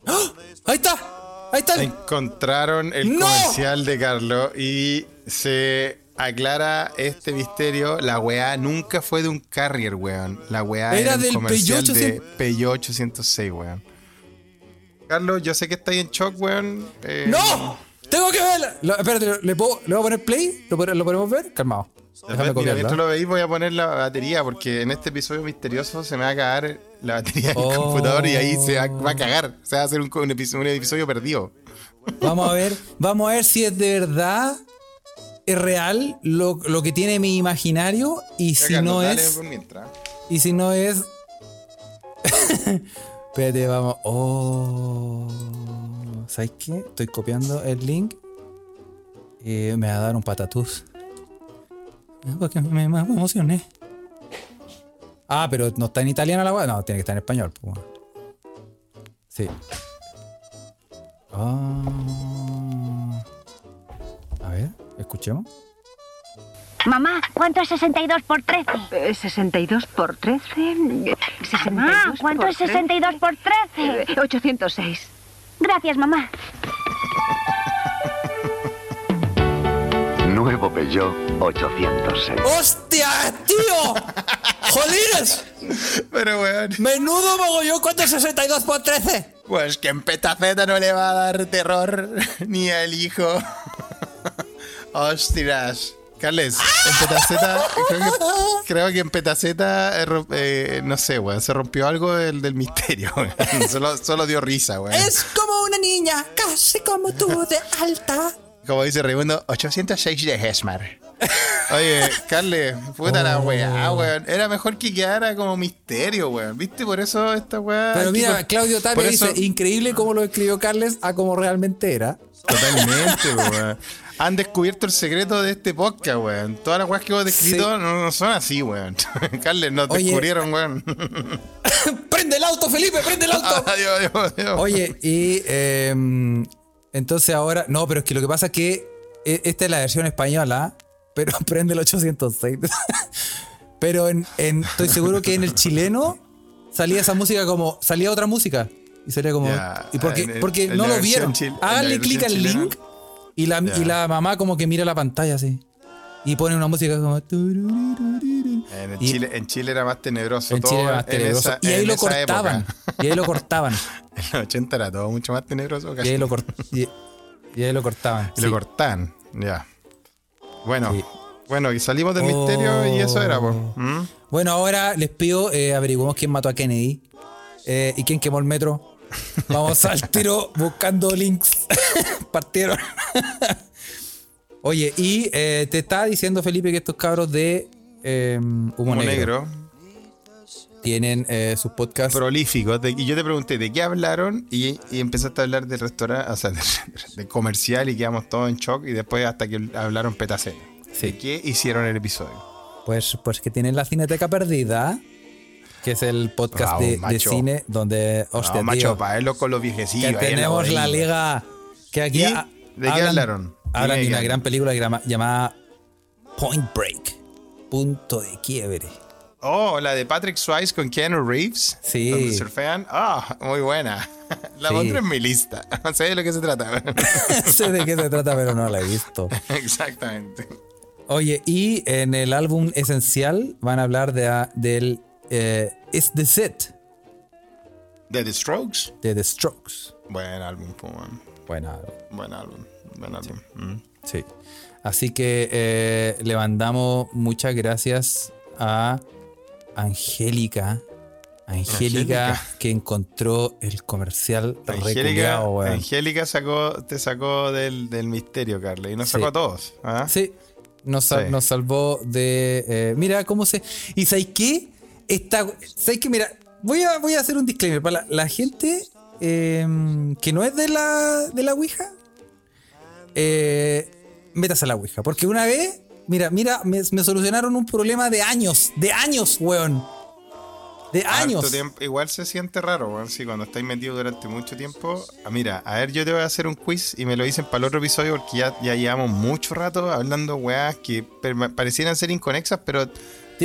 ¡Ah! ¡Ahí está! ¡Ahí está! Encontraron el ¡No! comercial de Carlos y se aclara este misterio. La weá nunca fue de un carrier, weón. La weá Era del comercial de Peugeot 806, weón. Carlos, yo sé que está ahí en shock, weón. Eh, ¡No! ¡Tengo que verla! Lo- espérate, ¿le, puedo, ¿le voy a poner play? ¿Lo, pod- lo podemos ver? Calmado. Déjame mira, mientras lo veis voy a poner la batería porque en este episodio misterioso se me va a cagar la batería del Oh. computador y ahí se va, va a cagar. Se va a hacer un, un episodio, un episodio perdido. Vamos a ver, vamos a ver si es de verdad, es real lo, lo que tiene mi imaginario y si no es, y si no es, *laughs* espérate, vamos, oh, ¿sabes qué? Estoy copiando el link y me va a dar un patatús. Ah, Porque me, me emocioné. Ah, pero no está en italiano la weá. No, tiene que estar en español. pues. Sí. Ah. A ver, escuchemos. Mamá, ¿cuánto es 62 por 13? Eh, 62 por 13. eh, 62 Mamá, ¿cuánto por es 62 por 13? 13? Eh, 806. Gracias, mamá. Nuevo Peugeot 806. ¡Hostia, tío! ¡Jolines! Pero, weón. ¡Menudo mogollón! ¿Cuánto es 62 por 13? Pues que en Petaceta no le va a dar terror *laughs* ni al hijo. Hostias. Carles, en Petaceta, creo que, creo que en Petaceta, eh, eh, no sé, weón, se rompió algo del, del misterio, weón. *laughs* Solo, solo dio risa, weón. Es como una niña, casi como tú, de alta. Como dice Raimundo, 806 de Hesmar. Oye, Carles, puta la weá, weón. Era mejor que quedara como misterio, weón. ¿Viste? Por eso esta weá. Pero mira, Claudio Tapia eso- dice, increíble cómo lo escribió Carles a como realmente era. Totalmente, weón. Han descubierto el secreto de este podcast, weón. Todas las weas que hemos descrito Sí. no, no son así, weón. *laughs* Carles, nos Oye. descubrieron, weón. *laughs* ¡Prende el auto, Felipe! ¡Prende el auto! *laughs* adiós, adiós, adiós. Oye, y em, entonces ahora. No, pero es que lo que pasa es que e- esta es la versión española, pero prende el 806. pero en, en- estoy seguro que en el chileno salía esa música como. Salía otra música. Y salía como. Y porque, el- porque no lo vieron. Háganle clic al link y la, y la mamá como que mira la pantalla así. Y pone una música como. En, y- Chile, en Chile era más tenebroso En todo. Chile era más en tenebroso. esa- y ahí en lo esa cortaban. época. Y ahí lo cortaban. *laughs* En los 80 era todo mucho más tenebroso. Y ahí lo, y, y ahí lo cortaban. Y sí. lo cortaban, ya. Bueno, Sí. bueno, y salimos del Oh. misterio y eso era, pues. ¿Mm? Bueno, ahora les pido, eh, averiguemos quién mató a Kennedy eh, y quién quemó el metro. Vamos al tiro buscando links. *laughs* Partieron. Oye, y eh, te estaba diciendo, Felipe, que estos cabros de eh, Humo, Humo Negro, negro. tienen eh, sus podcasts. prolíficos. de- y yo te pregunté de qué hablaron y, y empezaste a hablar del restaurante, o sea, *laughs* de, de comercial y quedamos todos en shock y después hasta que hablaron petacena. Sí. ¿De qué hicieron el episodio? Pues, pues que tienen la Cineteca Perdida, que es el podcast de, cine donde, hostia, no, macho, tío, para verlo con los viejecillos. que tenemos la liga que aquí ¿Y ha- de qué hablaron? hablan de una gran película llamada Point Break punto de quiebre Oh, la de Patrick Swayze con Keanu Reeves. Sí. Donde surfean. Ah, muy buena. *laughs* La Sí. pondré en mi lista. No *laughs* sé de lo que se trata. *laughs* sé de qué se trata pero no la he visto Exactamente. oye y en el álbum esencial van a hablar de, del eh, It's the Set De The Strokes. de The Strokes Buen álbum, po, man. bueno Buen álbum. Buen álbum. Mm. Sí. Así que eh, le mandamos muchas gracias a Angélica. Angélica, que encontró el comercial Angélica. Angélica sacó, te sacó del, del misterio, Carla. Y nos Sí. sacó a todos. ¿ah? Sí, nos, Sí. nos salvó de. eh, mira cómo se. ¿Y sabéis qué? Está, ¿Sabéis qué? Mira, voy a, voy a hacer un disclaimer. Para la, la gente eh, que no es de la, de la Ouija, eh, métase a la Ouija. Porque una vez, mira, mira, me, me solucionaron un problema de años. De años, weón. De años. tiempo- igual se siente raro, weón. Sí, cuando estáis metidos durante mucho tiempo. Ah, mira, a ver, yo te voy a hacer un quiz y me lo dicen para el otro episodio porque ya, ya llevamos mucho rato hablando weas que parecieran ser inconexas, pero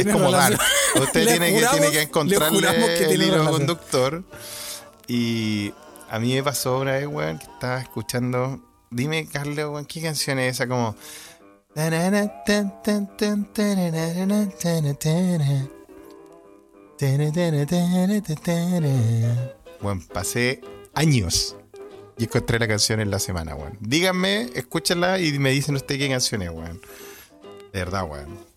es como dar. Usted tiene que, tiene que le encontrarle que el hilo conductor. Y a mí me pasó una vez, weón, que estaba escuchando. Dime, Carlos, weón, ¿qué canción es esa? Como. Bueno, pasé años y encontré la canción en la semana, weón. Díganme, escúchenla y me dicen ustedes qué canción es, weón. De verdad, weón.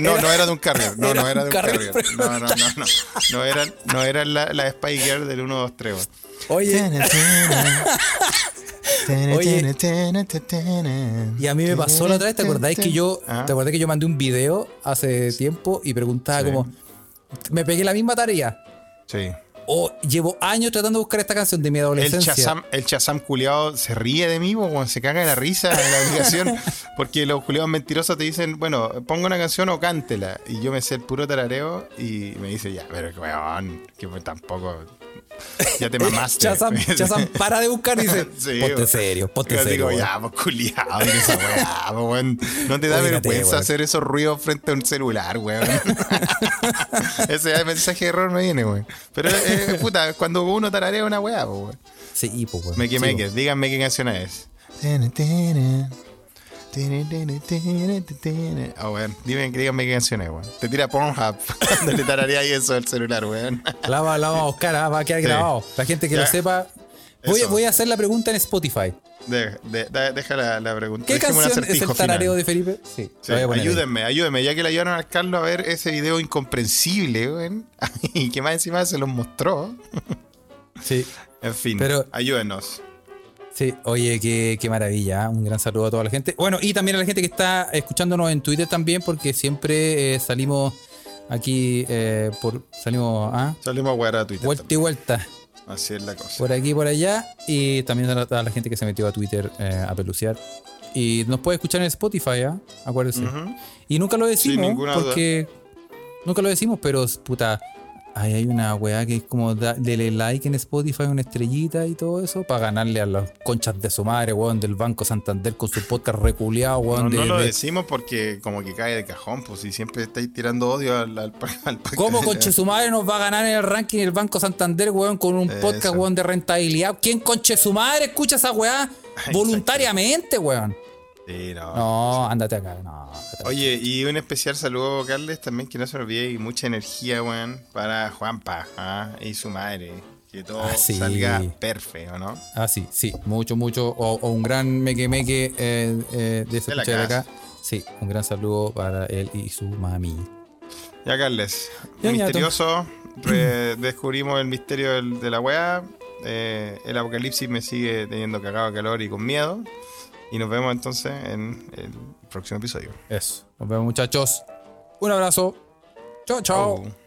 No, no, era de un carrier. No, no era de un Carrier. No, no, no, no. No eran, no eran la, la Spy Girl del 1, 2, 3, weón. Oye, Oye. y a mí me pasó la otra vez, ¿te acordáis que yo, Ah. te acordás que yo mandé un video hace tiempo y preguntaba Sí. como, me pegué la misma tarea? Sí. O llevo años tratando de buscar esta canción de mi El adolescencia. Chazam, el Chazam culiado se ríe de mí cuando se caga de la risa en la aplicación. *laughs* Porque los culiados mentirosos te dicen, bueno, ponga una canción o cántela. Y yo me sé el puro tarareo y me dice, ya, pero weón, que tampoco. Ya te *laughs* mamaste. Chazam, Chazam para de buscar y dice, *laughs* Sí, ponte serio, ponte Yo serio. digo, weón". ya, pues culiado, *laughs* pues, weón. No te da vergüenza weón. hacer esos ruidos frente a un celular, weón. Ese mensaje de error me viene, weón. Pero, eh, puta, cuando uno tararea una weá, pues, weón. Sí, pues, weón. Me quemé, Sí, que weón. díganme qué canción es. Ah, weón, dime, díganme qué canción es, weón. Te tira Pornhub cuando le tararea ahí eso al celular, weón. La, va- la a buscar, va a quedar grabado. La gente que lo sepa. Voy, a hacer la pregunta en Spotify. De- de- de- deja la, la pregunta. ¿Qué canción es el tarareo de Felipe? Sí, ayúdenme, ayúdenme, ya que le ayudaron al Carlos a ver ese video incomprensible, weón. Y que más encima se los mostró. Sí. En fin, Pero- ayúdenos. Sí, oye, qué, qué maravilla. ¿eh? Un gran saludo a toda la gente. Bueno, y también a la gente que está escuchándonos en Twitter también, porque siempre eh, salimos aquí eh, por. Salimos ah, Salimos a a Twitter. vuelta y vuelta. Así es la cosa. por aquí y por allá. Y también a la, a la gente que se metió a Twitter a peluciar. Y nos puede escuchar en Spotify, ¿ah? Acuérdense. Y nunca lo decimos duda. porque. Nunca lo decimos, pero puta. Ahí hay una weá que es como da- dele like en Spotify, una estrellita y todo eso, para ganarle a las conchas de su madre, weón, del Banco Santander con su podcast reculeado, weón. No, de- no lo de- decimos porque como que cae de cajón, pues si siempre estáis tirando odio al, al, al. *laughs* ¿Cómo conche su madre nos va a ganar en el ranking el Banco Santander, weón, con un podcast, Eso. weón, de rentabilidad? ¿Quién conche su madre escucha esa weá *laughs* voluntariamente, weón? Sí, no. No, ándate acá, no. Oye, y un especial saludo, Carles, también que no se olvide y mucha energía, weón, para Juanpa ¿ah? y su madre. Que todo Ah, sí. salga perfecto, ¿no? Ah, sí, sí, mucho, mucho. O, o un gran meque meque eh, eh, de esa De de acá. Sí, un gran saludo para él y su mami. Ya, Carles, Ya, misterioso. descubrimos el misterio de la weá. Eh, el apocalipsis me sigue teniendo cagado de calor y con miedo. Y nos vemos entonces en el próximo episodio. Eso. Nos vemos, muchachos. Un abrazo. Chao, chao. Chau.